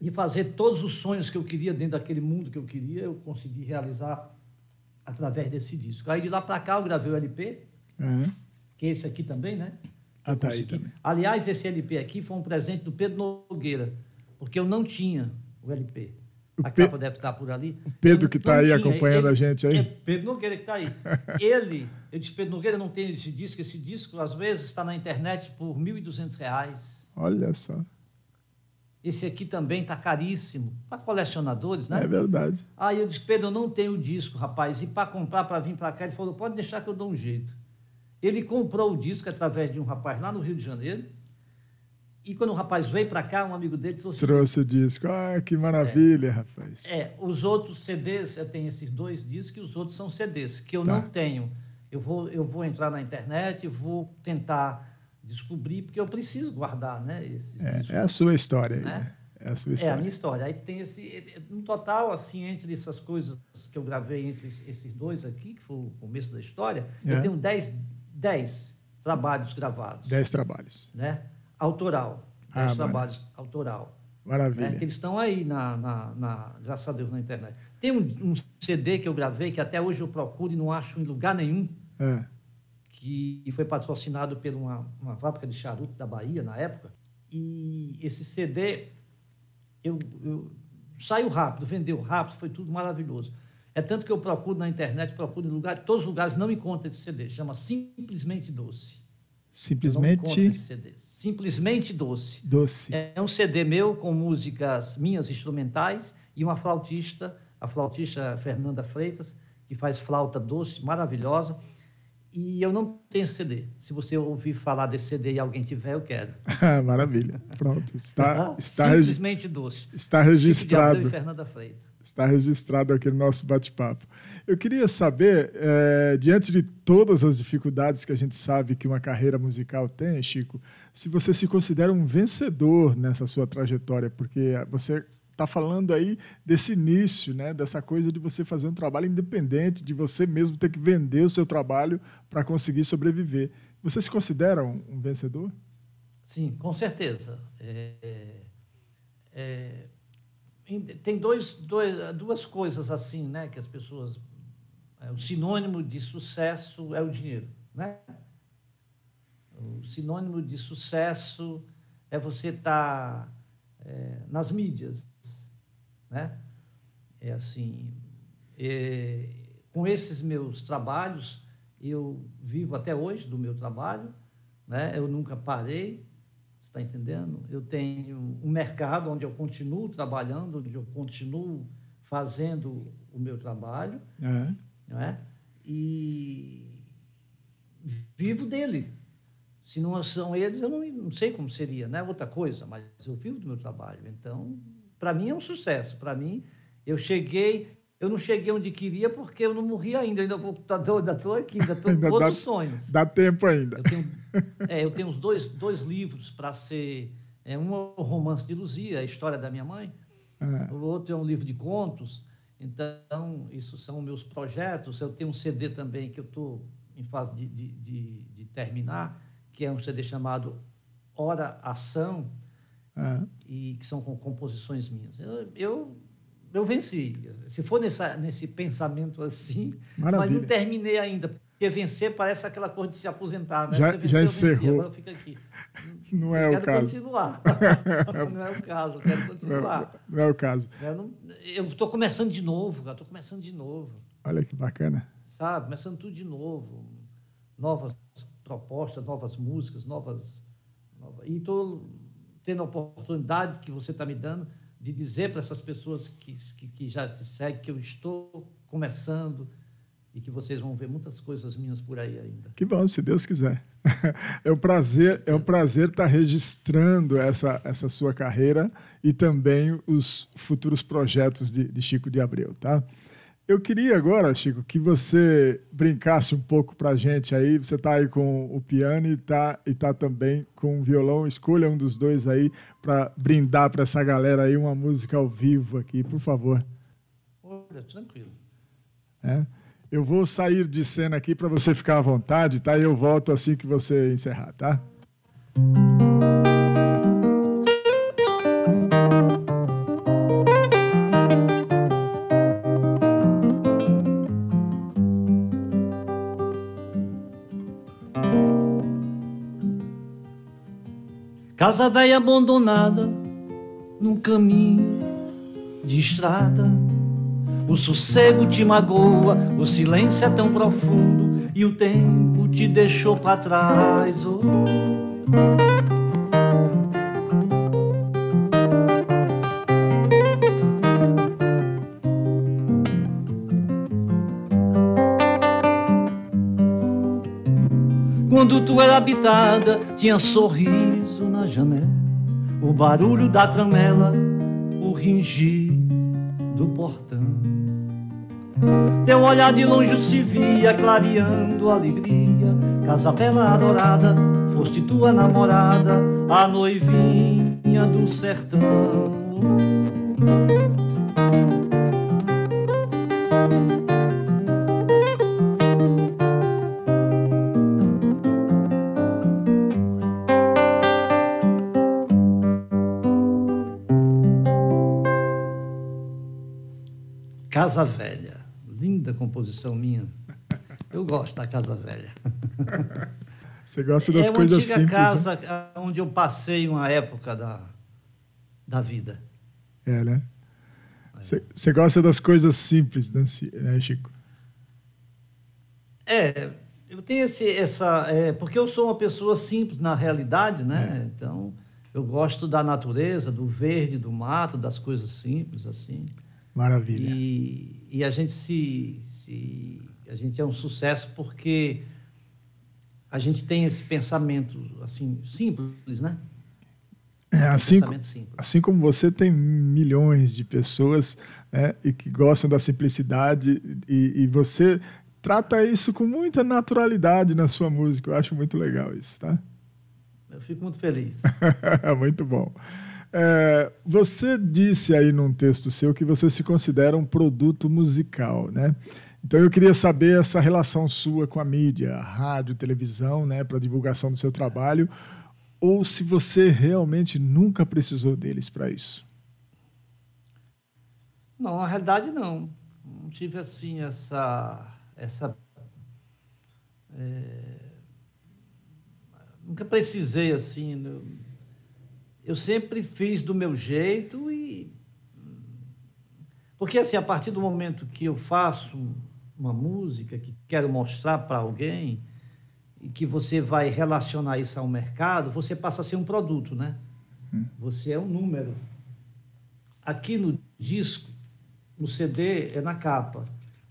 de fazer todos os sonhos que eu queria dentro daquele mundo que eu queria, eu consegui realizar através desse disco. Aí de lá para cá eu gravei o LP, É. que é esse aqui também, né? Ah, tá aí também. Aliás, esse LP aqui foi um presente do Pedro Nogueira, porque eu não tinha o LP. O A Pe- capa deve estar por ali. O Pedro que está aí tinha. acompanhando Ele- a gente aí. É Pedro Nogueira que está aí. Ele, eu disse, Pedro Nogueira, não tenho esse disco. Esse disco, às vezes, está na internet por 1.200 reais. Olha só. Esse aqui também está caríssimo. Para colecionadores, né? É verdade. Aí eu disse, Pedro, eu não tenho o disco, rapaz. E para comprar, para vir para cá, ele falou, pode deixar que eu dou um jeito. Ele comprou o disco através de um rapaz lá no Rio de Janeiro. E quando o rapaz veio para cá, um amigo dele trouxe. Trouxe o disco. Ah, que maravilha, rapaz. É, os outros CDs, eu tenho esses dois discos e os outros são CDs, que eu Tá. não tenho. Eu vou, eu vou entrar na internet vou tentar descobrir, porque eu preciso guardar né, esses É, é a sua história. Né? né? É a sua É a história. minha história. Aí tem esse. No total, assim, entre essas coisas que eu gravei entre es- esses dois aqui, que foi o começo da história, É. eu tenho 10 dez trabalhos gravados, Dez trabalhos. né? Autoral. Ah, 10 mara- trabalhos autoral. Maravilha. Né? Que eles estão aí, na, na, na- graças a Deus, na internet. Tem um, um CD que eu gravei, que até hoje eu procuro e não acho em lugar nenhum, É. que foi patrocinado por uma, uma fábrica de charuto da Bahia, na época. E esse CD eu, eu- saiu rápido, vendeu rápido, foi tudo maravilhoso. É tanto que eu procuro na internet, procuro em lugar, todos os lugares não encontro esse CD. Chama Simplesmente Doce. Não Simplesmente esse CD. Simplesmente Doce. doce. É um CD meu com músicas minhas instrumentais e uma flautista, a flautista Fernanda Freitas, que faz flauta doce, maravilhosa. E eu não tenho CD. Se você ouvir falar desse CD e alguém tiver, eu quero. Maravilha. Pronto. Está, Ah, está, regi- Simplesmente doce. está Chico registrado. e Fernanda Freitas. Está registrado aqui no nosso bate-papo. Eu queria saber, eh, diante de todas as dificuldades que a gente sabe que uma carreira musical tem, Chico, se você se considera um vencedor nessa sua trajetória, porque você está falando aí desse início, né, dessa coisa de você fazer um trabalho independente, de você mesmo ter que vender o seu trabalho para conseguir sobreviver. Você se considera um, um vencedor? Sim, com certeza. É, é, em- tem dois, dois, duas coisas assim, né, que as pessoas. é, o sinônimo de sucesso é o dinheiro, né? O sinônimo de sucesso é você estar nas mídias, né? É assim. É, com esses meus trabalhos, eu vivo até hoje do meu trabalho, né? eu nunca parei, você está entendendo? Eu tenho um mercado onde eu continuo trabalhando, onde eu continuo fazendo o meu trabalho, É. não é? E vivo dele. Se não são eles, eu não, não sei como seria, né? Outra coisa, mas eu vivo do meu trabalho. Então, para mim é um sucesso. Para mim, eu cheguei, eu não cheguei onde queria porque eu não morri ainda. Eu ainda vou, ainda estou aqui, ainda estou com dá- outros sonhos. Dá tempo ainda. Eu tenho, é, eu tenho dois, dois livros para ser. É, um é o romance de Luzia, a história da minha mãe. É. O outro é um livro de contos. Então, isso são meus projetos. Eu tenho um CD também que eu estou em fase de, de, de, de terminar, que é um CD chamado Hora Ação, É. e que são com composições minhas. Eu, eu, eu venci. Se for nessa, nesse pensamento assim, mas Maravilha. não terminei ainda. Porque vencer parece aquela coisa de se aposentar, né? Já- já venceu, eu venci, encerrou. agora fica aqui. Não é o quero caso. continuar. não é o caso, quero Não, continuar. não é o caso. Eu estou começando de novo, cara. Estou começando de novo, Olha que bacana. sabe? Começando tudo de novo. Novas propostas, novas músicas, novas. novas... E estou tendo a oportunidade que você está me dando de dizer para essas pessoas que, que, que já te seguem que eu estou começando e que vocês vão ver muitas coisas minhas por aí ainda. Que bom, se Deus quiser. É um prazer, é um prazer estar registrando essa, essa sua carreira e também os futuros projetos de, de Chico de Abreu, tá? Eu queria agora, Chico, que você brincasse um pouco pra gente aí. Você está aí com o piano e tá, e tá também com o violão. Escolha um dos dois aí para brindar para essa galera aí uma música ao vivo aqui, por favor. Olha, tranquilo. É. Eu vou sair de cena aqui para você ficar à vontade, tá? E eu volto assim que você encerrar, tá? Casa velha abandonada num caminho de estrada. O sossego te magoa, o silêncio é tão profundo e o tempo te deixou para trás. Oh. Quando tu era habitada, tinha sorriso na janela, o barulho da tramela, o ringir do portão. Teu olhar de longe se via clareando alegria, casa bela adorada, foste tua namorada, a noivinha do sertão. Casa Velha. Linda composição minha. Eu gosto da Casa Velha. Você gosta das é uma coisas antiga simples. né? casa onde eu passei uma época da, da vida. Né? É, né? Você, gosta das coisas simples, né, né, Chico? É, eu tenho esse, essa. É, porque eu sou uma pessoa simples na realidade, É. né? Então, eu gosto da natureza, do verde, do mato, das coisas simples, assim. Maravilha. E, e a gente se, se. A gente é um sucesso porque a gente tem esse pensamento, assim, simples, né? É, assim, simples. assim como você, tem milhões de pessoas né, e que gostam da simplicidade e, e você trata isso com muita naturalidade na sua música. Eu acho muito legal isso, tá? Eu fico muito feliz. Muito bom. É, você disse aí num texto seu que você se considera um produto musical, né? Então eu queria saber essa relação sua com a mídia, a rádio, televisão, né, para divulgação do seu trabalho, ou se você realmente nunca precisou deles para isso. Não, na realidade não. Não tive assim essa. essa é, nunca precisei assim. Eu sempre fiz do meu jeito e. Porque, assim, a partir do momento que eu faço uma música, que quero mostrar para alguém, e que você vai relacionar isso ao mercado, você passa a ser um produto, né? Você é um número. Aqui no disco, no CD é na capa,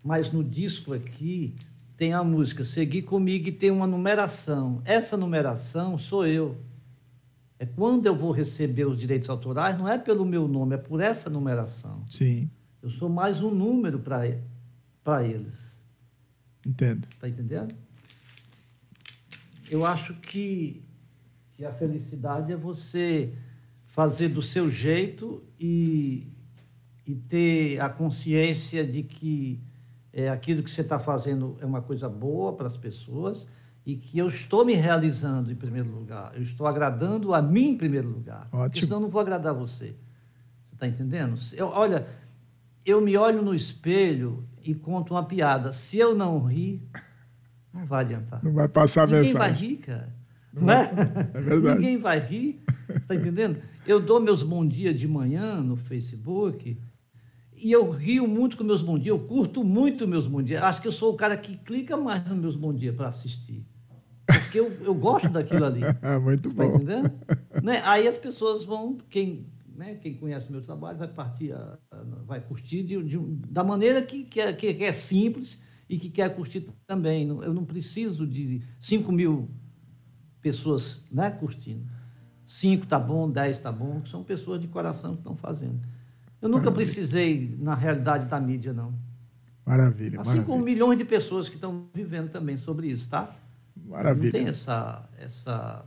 mas no disco aqui tem a música Seguir Comigo e tem uma numeração. Essa numeração sou eu. É quando eu vou receber os direitos autorais, não é pelo meu nome, é por essa numeração. Sim, Eu sou mais um número para eles. entendo. Está entendendo? Eu acho que, que a felicidade é você fazer do seu jeito e, e ter a consciência de que é, aquilo que você está fazendo é uma coisa boa para as pessoas e que eu estou me realizando em primeiro lugar. Eu estou agradando a mim em primeiro lugar. Porque Ótimo. senão eu não vou agradar você. Você está entendendo? Eu, olha, eu me olho no espelho e conto uma piada. Se eu não rir, não vai adiantar. Não vai passar a Ninguém mensagem. vai rir, cara. Não é? É verdade. Ninguém vai rir. Está entendendo? Eu dou meus bom dia de manhã no Facebook e eu rio muito com meus bom dia. Eu curto muito meus bom dia. Acho que eu sou o cara que clica mais nos meus bom dia para assistir. Porque eu, eu gosto daquilo ali. É muito Está bom. entendendo? Né? Aí as pessoas vão, quem, né, quem conhece meu trabalho, vai partir, a- a- vai curtir de, de da maneira que, que, é, que é simples e que quer curtir também. Eu não preciso de 5 mil pessoas né, curtindo. 5 tá bom, 10 tá bom, são pessoas de coração que estão fazendo. Eu nunca precisei, na realidade, da mídia, não. Maravilha, Assim como maravilha. milhões de pessoas que estão vivendo também sobre isso, tá? Não tem Maravilha. essa, essa,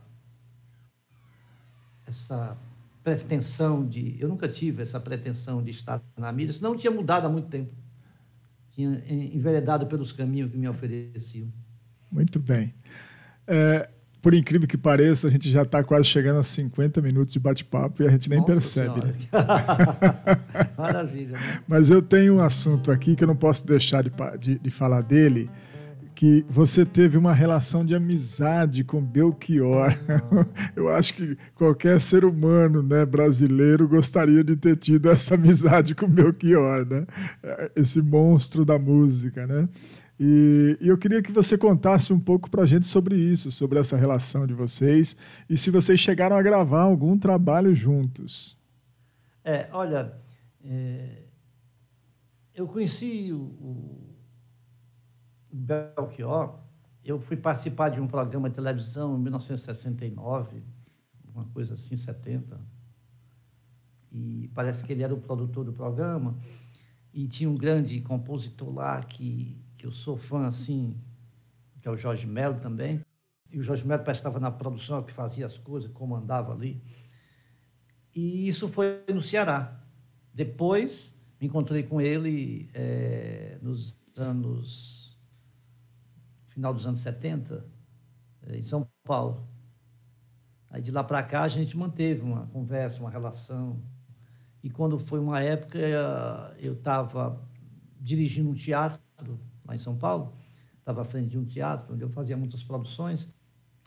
essa pretensão de. Eu nunca tive essa pretensão de estar na mídia, senão eu tinha mudado há muito tempo. Tinha en- enveredado pelos caminhos que me ofereciam. Muito bem. É, por incrível que pareça, a gente já está quase chegando a 50 minutos de bate-papo e a gente nem Nossa percebe. né? Maravilha, né? Mas eu tenho um assunto aqui que eu não posso deixar de, de- de falar dele, que você teve uma relação de amizade com Belchior. Eu acho que qualquer ser humano né, brasileiro gostaria de ter tido essa amizade com Belchior, né? esse monstro da música. Né? E, e eu queria que você contasse um pouco para a gente sobre isso, sobre essa relação de vocês e se vocês chegaram a gravar algum trabalho juntos. É, olha, é, eu conheci o, o Belchior, eu fui participar de um programa de televisão em 1969, uma coisa assim, 70. E parece que ele era o produtor do programa. E tinha um grande compositor lá que, que eu sou fã, assim, que é o Jorge Melo também. E o Jorge Melo estava na produção, que fazia as coisas, comandava ali. E isso foi no Ceará. Depois, me encontrei com ele eh, nos anos. Final dos anos 70, eh, em São Paulo. Aí de lá para cá a gente manteve uma conversa, uma relação. E quando foi uma época, eh, eu estava dirigindo um teatro lá em São Paulo, estava à frente de um teatro onde eu fazia muitas produções.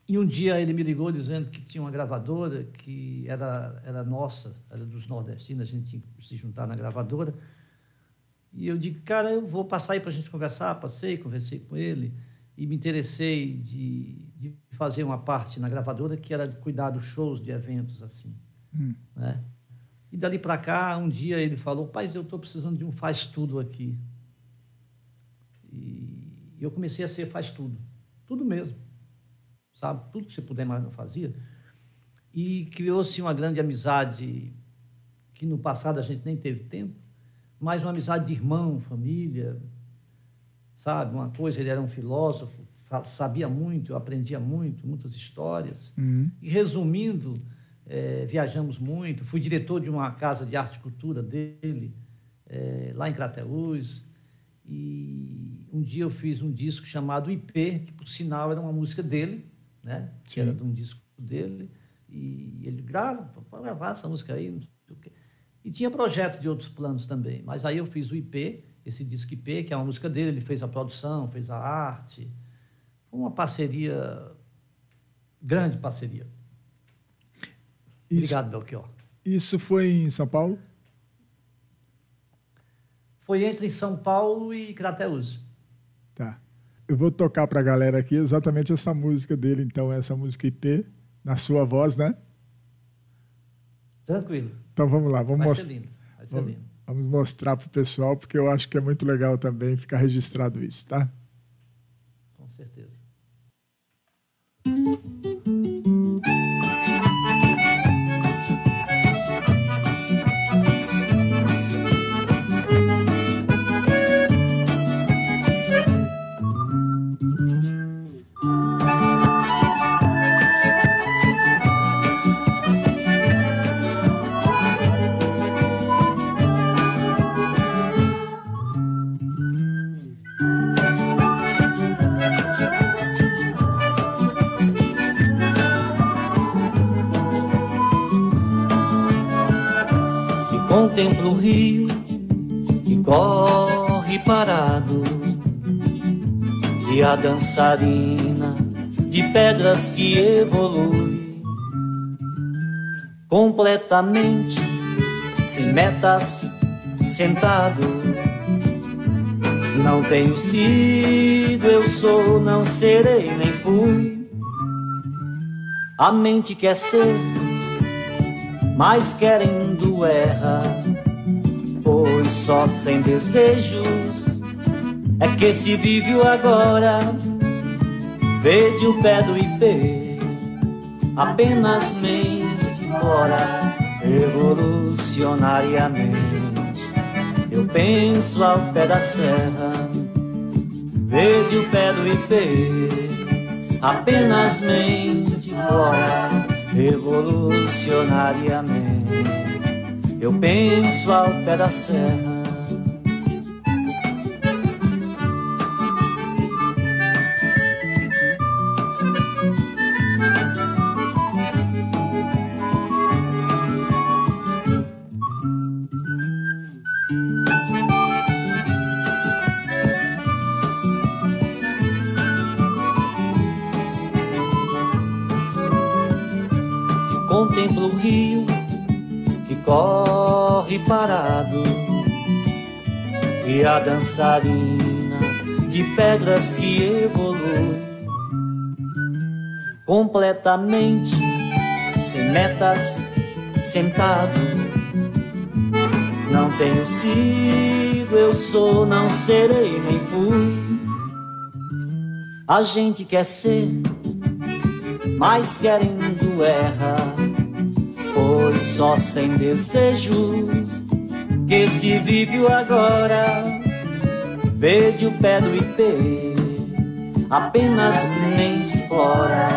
E um dia ele me ligou dizendo que tinha uma gravadora que era, era nossa, era dos nordestinos, a gente tinha que se juntar na gravadora. E eu digo, cara, eu vou passar aí para a gente conversar. Passei, conversei com ele e me interessei de, de fazer uma parte na gravadora que era de cuidar dos shows, de eventos assim. Né? E dali para cá, um dia ele falou, pai, eu estou precisando de um faz-tudo aqui. E eu comecei a ser faz-tudo, tudo mesmo sabe? Tudo que você puder mais não fazia. E criou-se uma grande amizade que no passado a gente nem teve tempo, mas uma amizade de irmão, família, sabe? Uma coisa, ele era um filósofo, sabia muito, eu aprendia muito, muitas histórias. E resumindo, eh, viajamos muito, fui diretor de uma casa de arte e cultura dele, eh, lá em Crateús, e um dia eu fiz um disco chamado IP, que por sinal era uma música dele, né? Que era de um disco dele. E ele grava, pode gravar essa música aí, não sei o quê. E tinha projetos de outros planos também. Mas aí eu fiz o IP, esse disco IP, que é uma música dele, ele fez a produção, fez a arte. Foi uma parceria, grande parceria. Isso, Obrigado, Belchior. isso foi em São Paulo? Foi entre São Paulo e Crateús. Tá. Eu vou tocar para a galera aqui exatamente essa música dele, então, essa música IP, na sua voz, né? Tranquilo. Então vamos lá, vamos Vai mostrar. ser lindo. Vai ser lindo. Vamos mostrar para o pessoal, porque eu acho que é muito legal também ficar registrado isso, tá? Dançarina de pedras que evolui completamente sem metas sentado não tenho sido eu sou não serei nem fui. A mente quer ser mas querendo erra, pois só sem desejos é que se vive o agora. Vede o pé do IP, apenas mente fora, evolucionariamente. Eu penso ao pé da serra, vede o pé do IP, apenas mente fora revolucionariamente. Eu penso ao pé da serra. Parado. E a dançarina de pedras que evolui completamente sem metas sentado não tenho sido eu sou não serei nem fui. A gente quer ser mas querendo erra, pois só sem desejos que se vive o agora. Vede o pé do IP, apenas mente fora,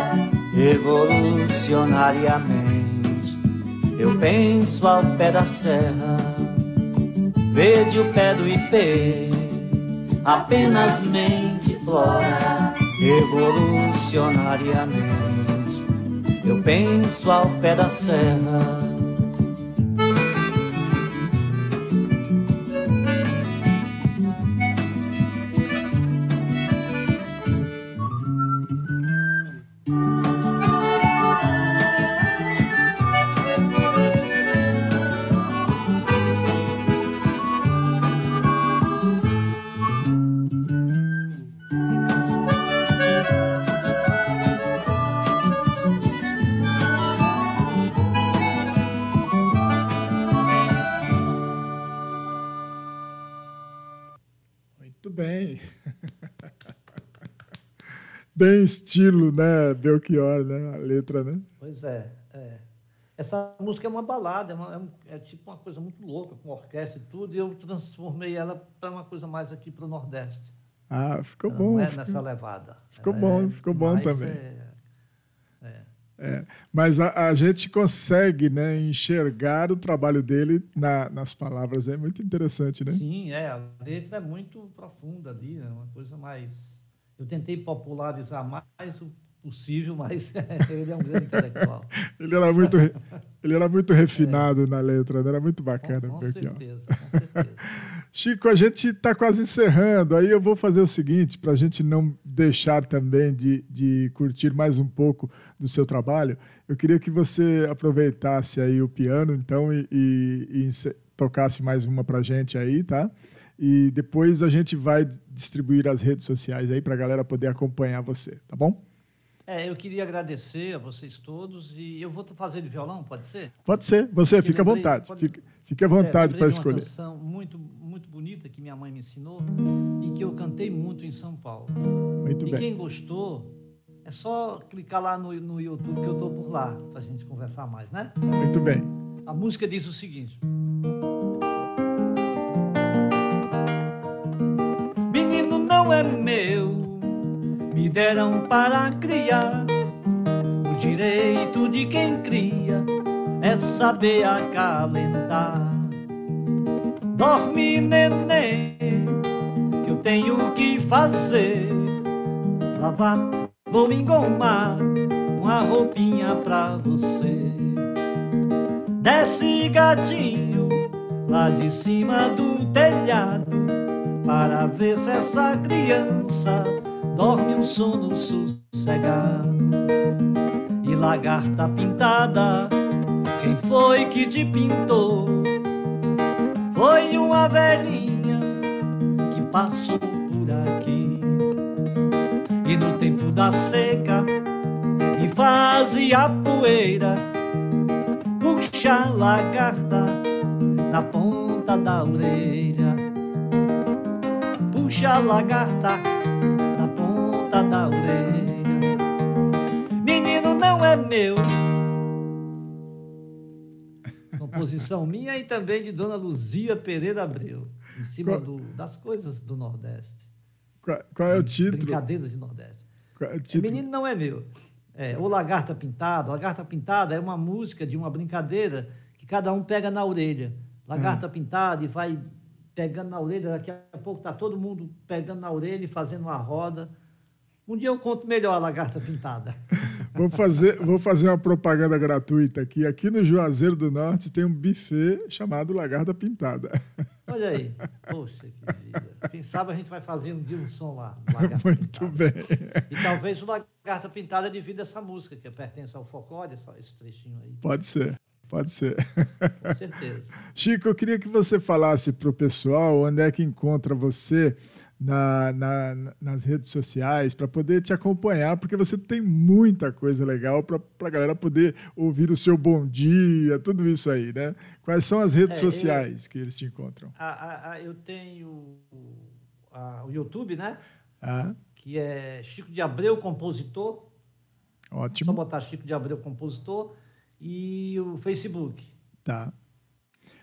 revolucionariamente. Eu penso ao pé da serra, vede o pé do IP, apenas mente fora, revolucionariamente. Eu penso ao pé da serra. Bem estilo, né, Belchior, né? A letra, né? Pois é, é. Essa música é uma balada, é, uma- é é tipo uma coisa muito louca, com orquestra e tudo, e eu transformei ela para uma coisa mais aqui para o Nordeste. Ah, ficou Ela bom. não é ficou- nessa levada. ficou Ela bom, é ficou bom também. é, Mas a, a gente consegue né, enxergar o trabalho dele na- nas palavras. É muito interessante, né? Sim, é. A letra é muito profunda ali, é uma coisa mais. Eu tentei popularizar mais o possível, mas ele é um grande intelectual. Ele era muito, ele era muito refinado na letra, né? era muito bacana. Com, com certeza, com certeza. Chico, a gente está quase encerrando. Aí eu vou fazer o seguinte, para a gente não deixar também de, de curtir mais um pouco do seu trabalho, eu queria que você aproveitasse aí o piano, então, e, e- e tocasse mais uma para a gente aí, tá? E depois a gente vai distribuir as redes sociais aí para a galera poder acompanhar você, tá bom? É, eu queria agradecer a vocês todos e eu vou fazer de violão, pode ser? Pode ser, você, Porque fica à vontade. pode- fique à É, vontade lembrei para de uma escolher. canção muito, muito bonita que minha mãe me ensinou e que eu cantei muito em São Paulo. Muito e bem. quem gostou, é só clicar lá no, no YouTube que eu estou por lá, para a gente conversar mais, né? Muito bem. A música diz o seguinte: não é meu, me deram para criar. O direito de quem cria é saber acalentar. Dorme, neném, que eu tenho que fazer. Lavar, vou engomar uma roupinha pra você. Desce gatinho lá de cima do telhado para ver se essa criança dorme um sono sossegado. E lagarta pintada, quem foi que te pintou? Foi uma velhinha que passou por aqui. E no tempo da seca, e fazia poeira puxa a lagarta na ponta da orelha. Puxa a lagarta na ponta da orelha. Menino não é meu. Composição minha e também de Dona Luzia Pereira Abreu, em cima Qual- do- das coisas do Nordeste. Qual, qual é o título? Brincadeiras de Nordeste. É É? Menino não é meu. É, o Lagarta Pintada. Lagarta Pintada é uma música de uma brincadeira que cada um pega na orelha. Lagarta Pintada e vai pegando na orelha. Daqui a pouco está todo mundo pegando na orelha e fazendo uma roda. Um dia eu conto melhor a Lagarta Pintada. Vou fazer, vou fazer uma propaganda gratuita aqui. Aqui no Juazeiro do Norte tem um buffet chamado Lagarta Pintada. Olha aí. Poxa, que vida. Quem sabe a gente vai fazer um dia um som lá. Lagarta Muito Pintada. bem. E talvez o Lagarta Pintada devido a essa música, que pertence ao folclore, esse trechinho aí. Pode ser, pode ser. Com certeza. Chico, eu queria que você falasse para o pessoal onde é que encontra você na- na- nas redes sociais para poder te acompanhar, porque você tem muita coisa legal para a galera poder ouvir o seu bom dia, tudo isso aí, né? Quais são as redes É, eu- sociais que eles te encontram? A- a- a- eu tenho o, a- o YouTube, né? Ah, Que é Chico de Abreu, compositor. Só ótimo. botar Chico de Abreu, compositor. E o Facebook. Tá.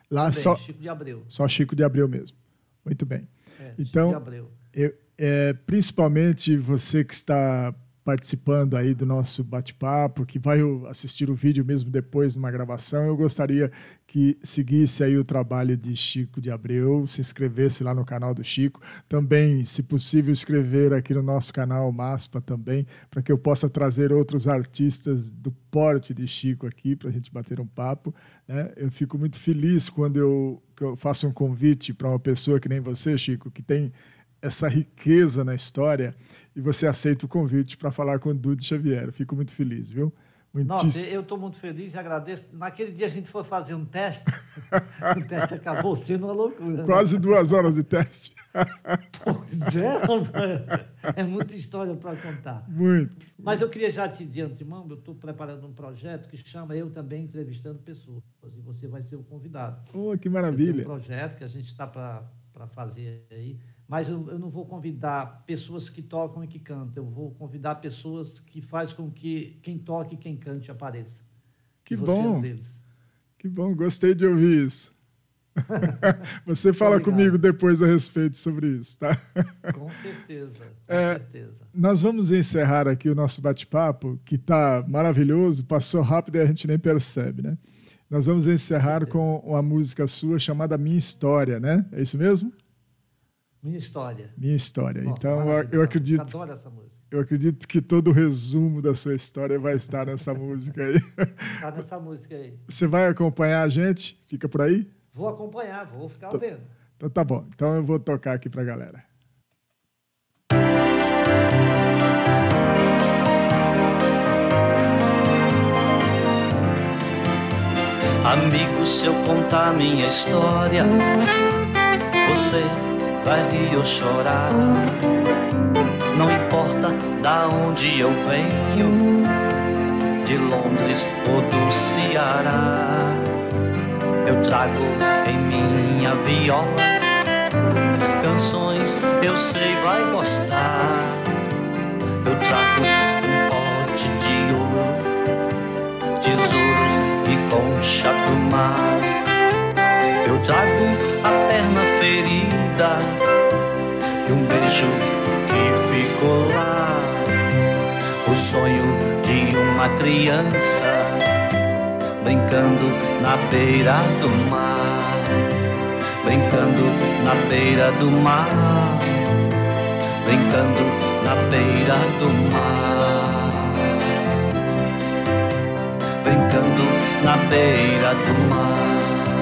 Lá também, só, Chico de Abreu. só Chico de Abreu mesmo. Muito bem. É, Então, Chico de Abreu. Eu- é, principalmente você que está participando aí do nosso bate-papo, que vai assistir o vídeo mesmo depois de uma gravação, eu gostaria que seguisse aí o trabalho de Chico de Abreu, se inscrevesse lá no canal do Chico, também, se possível, escrever aqui no nosso canal Maspa também, para que eu possa trazer outros artistas do porte de Chico aqui para a gente bater um papo. né? Eu fico muito feliz quando eu, eu faço um convite para uma pessoa que nem você, Chico, que tem essa riqueza na história e você aceita o convite para falar com o Dude Xavier. Fico muito feliz, viu? Nossa, Muitíssimo. eu estou muito feliz e agradeço. Naquele dia a gente foi fazer um teste. o teste acabou sendo uma loucura. né? Quase duas horas de teste. Pois é, é muita história para contar. Muito. Mas eu queria já te de antemão, eu estou preparando um projeto que chama Eu Também Entrevistando Pessoas. E você vai ser o convidado. Oh, que maravilha. um projeto que a gente está para fazer aí. Mas eu, eu não vou convidar pessoas que tocam e que cantam. Eu vou convidar pessoas que fazem com que quem toque e quem cante apareça. Que você é um bom. deles. Que bom, gostei de ouvir isso. Você fala obrigado. comigo depois a respeito sobre isso, tá? Com certeza, com É, certeza. Nós vamos encerrar aqui o nosso bate-papo, que está maravilhoso, passou rápido e a gente nem percebe, né? Nós vamos encerrar com uma música sua chamada Minha História, né? É isso mesmo? Minha história. Minha História. Nossa, então, eu- eu acredito, Adoro essa música. eu acredito que todo o resumo da sua história vai estar nessa música aí. Tá nessa música aí. Você vai acompanhar a gente? Fica por aí? Vou acompanhar, vou ficar vendo. Então tá bom. Então eu vou tocar aqui pra galera. Amigo, se eu contar minha história, você vai rir ou chorar. Não importa da onde eu venho, de Londres ou do Ceará. Eu trago em minha viola canções, eu sei vai gostar. Eu trago um pote de ouro, tesouros e concha do mar. Beijo que ficou lá. O sonho de uma criança brincando na beira do mar. Brincando na beira do mar. Brincando na beira do mar. Brincando na beira do mar.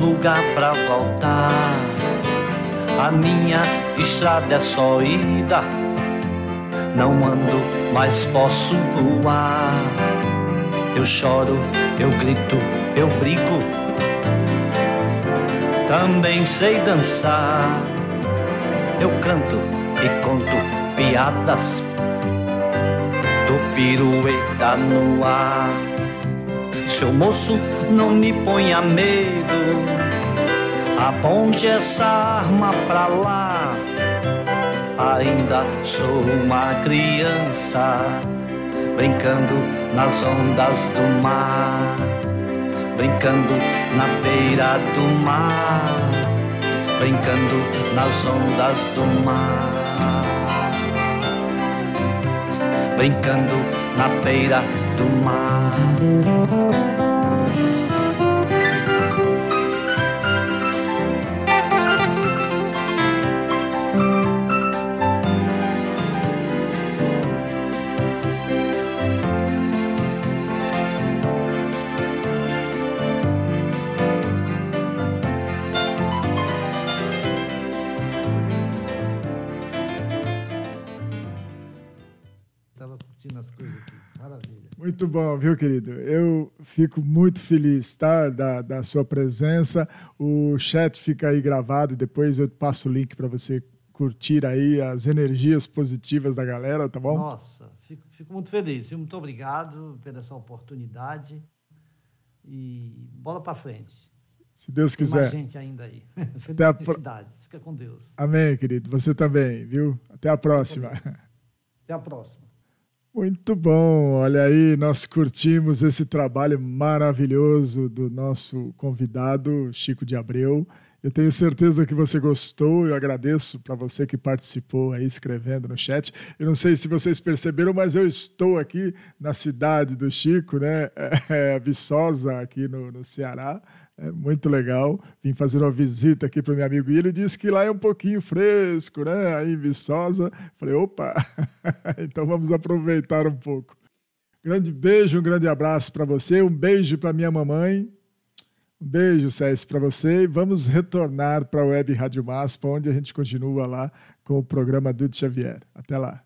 Lugar pra voltar. A minha estrada é só ida, não ando, mas posso voar. Eu choro, eu grito, eu brigo, também sei dançar. Eu canto e conto piadas do pirueta no ar. Seu moço, não me ponha medo, aponte essa arma pra lá. Ainda sou uma criança, brincando nas ondas do mar, brincando na beira do mar, brincando nas ondas do mar brincando na beira do mar. Muito bom, viu, querido? Eu fico muito feliz, tá? Da, da sua presença. O chat fica aí gravado e depois eu passo o link para você curtir aí as energias positivas da galera, tá bom? Nossa, fico, fico muito feliz. Muito obrigado por essa oportunidade. E bola para frente. Se Deus Tem mais quiser. gente ainda aí. A pro- Felicidades. Fica com Deus. Amém, querido. Você também, viu? Até a próxima. Até a próxima. Muito bom. Olha aí, nós curtimos esse trabalho maravilhoso do nosso convidado, Chico de Abreu. Eu tenho certeza que você gostou. Eu agradeço para você que participou aí escrevendo no chat. Eu não sei se vocês perceberam, mas eu estou aqui na cidade do Chico, né? É, Viçosa, aqui no, no Ceará. É muito legal. Vim fazer uma visita aqui para o meu amigo e ele disse que lá é um pouquinho fresco, né? Aí em Viçosa. Falei, opa, então vamos aproveitar um pouco. Grande beijo, um grande abraço para você, um beijo para minha mamãe. Um beijo, César, para você. E vamos retornar para a Web Rádio Maspa, onde a gente continua lá com o programa Dude Xavier. Até lá.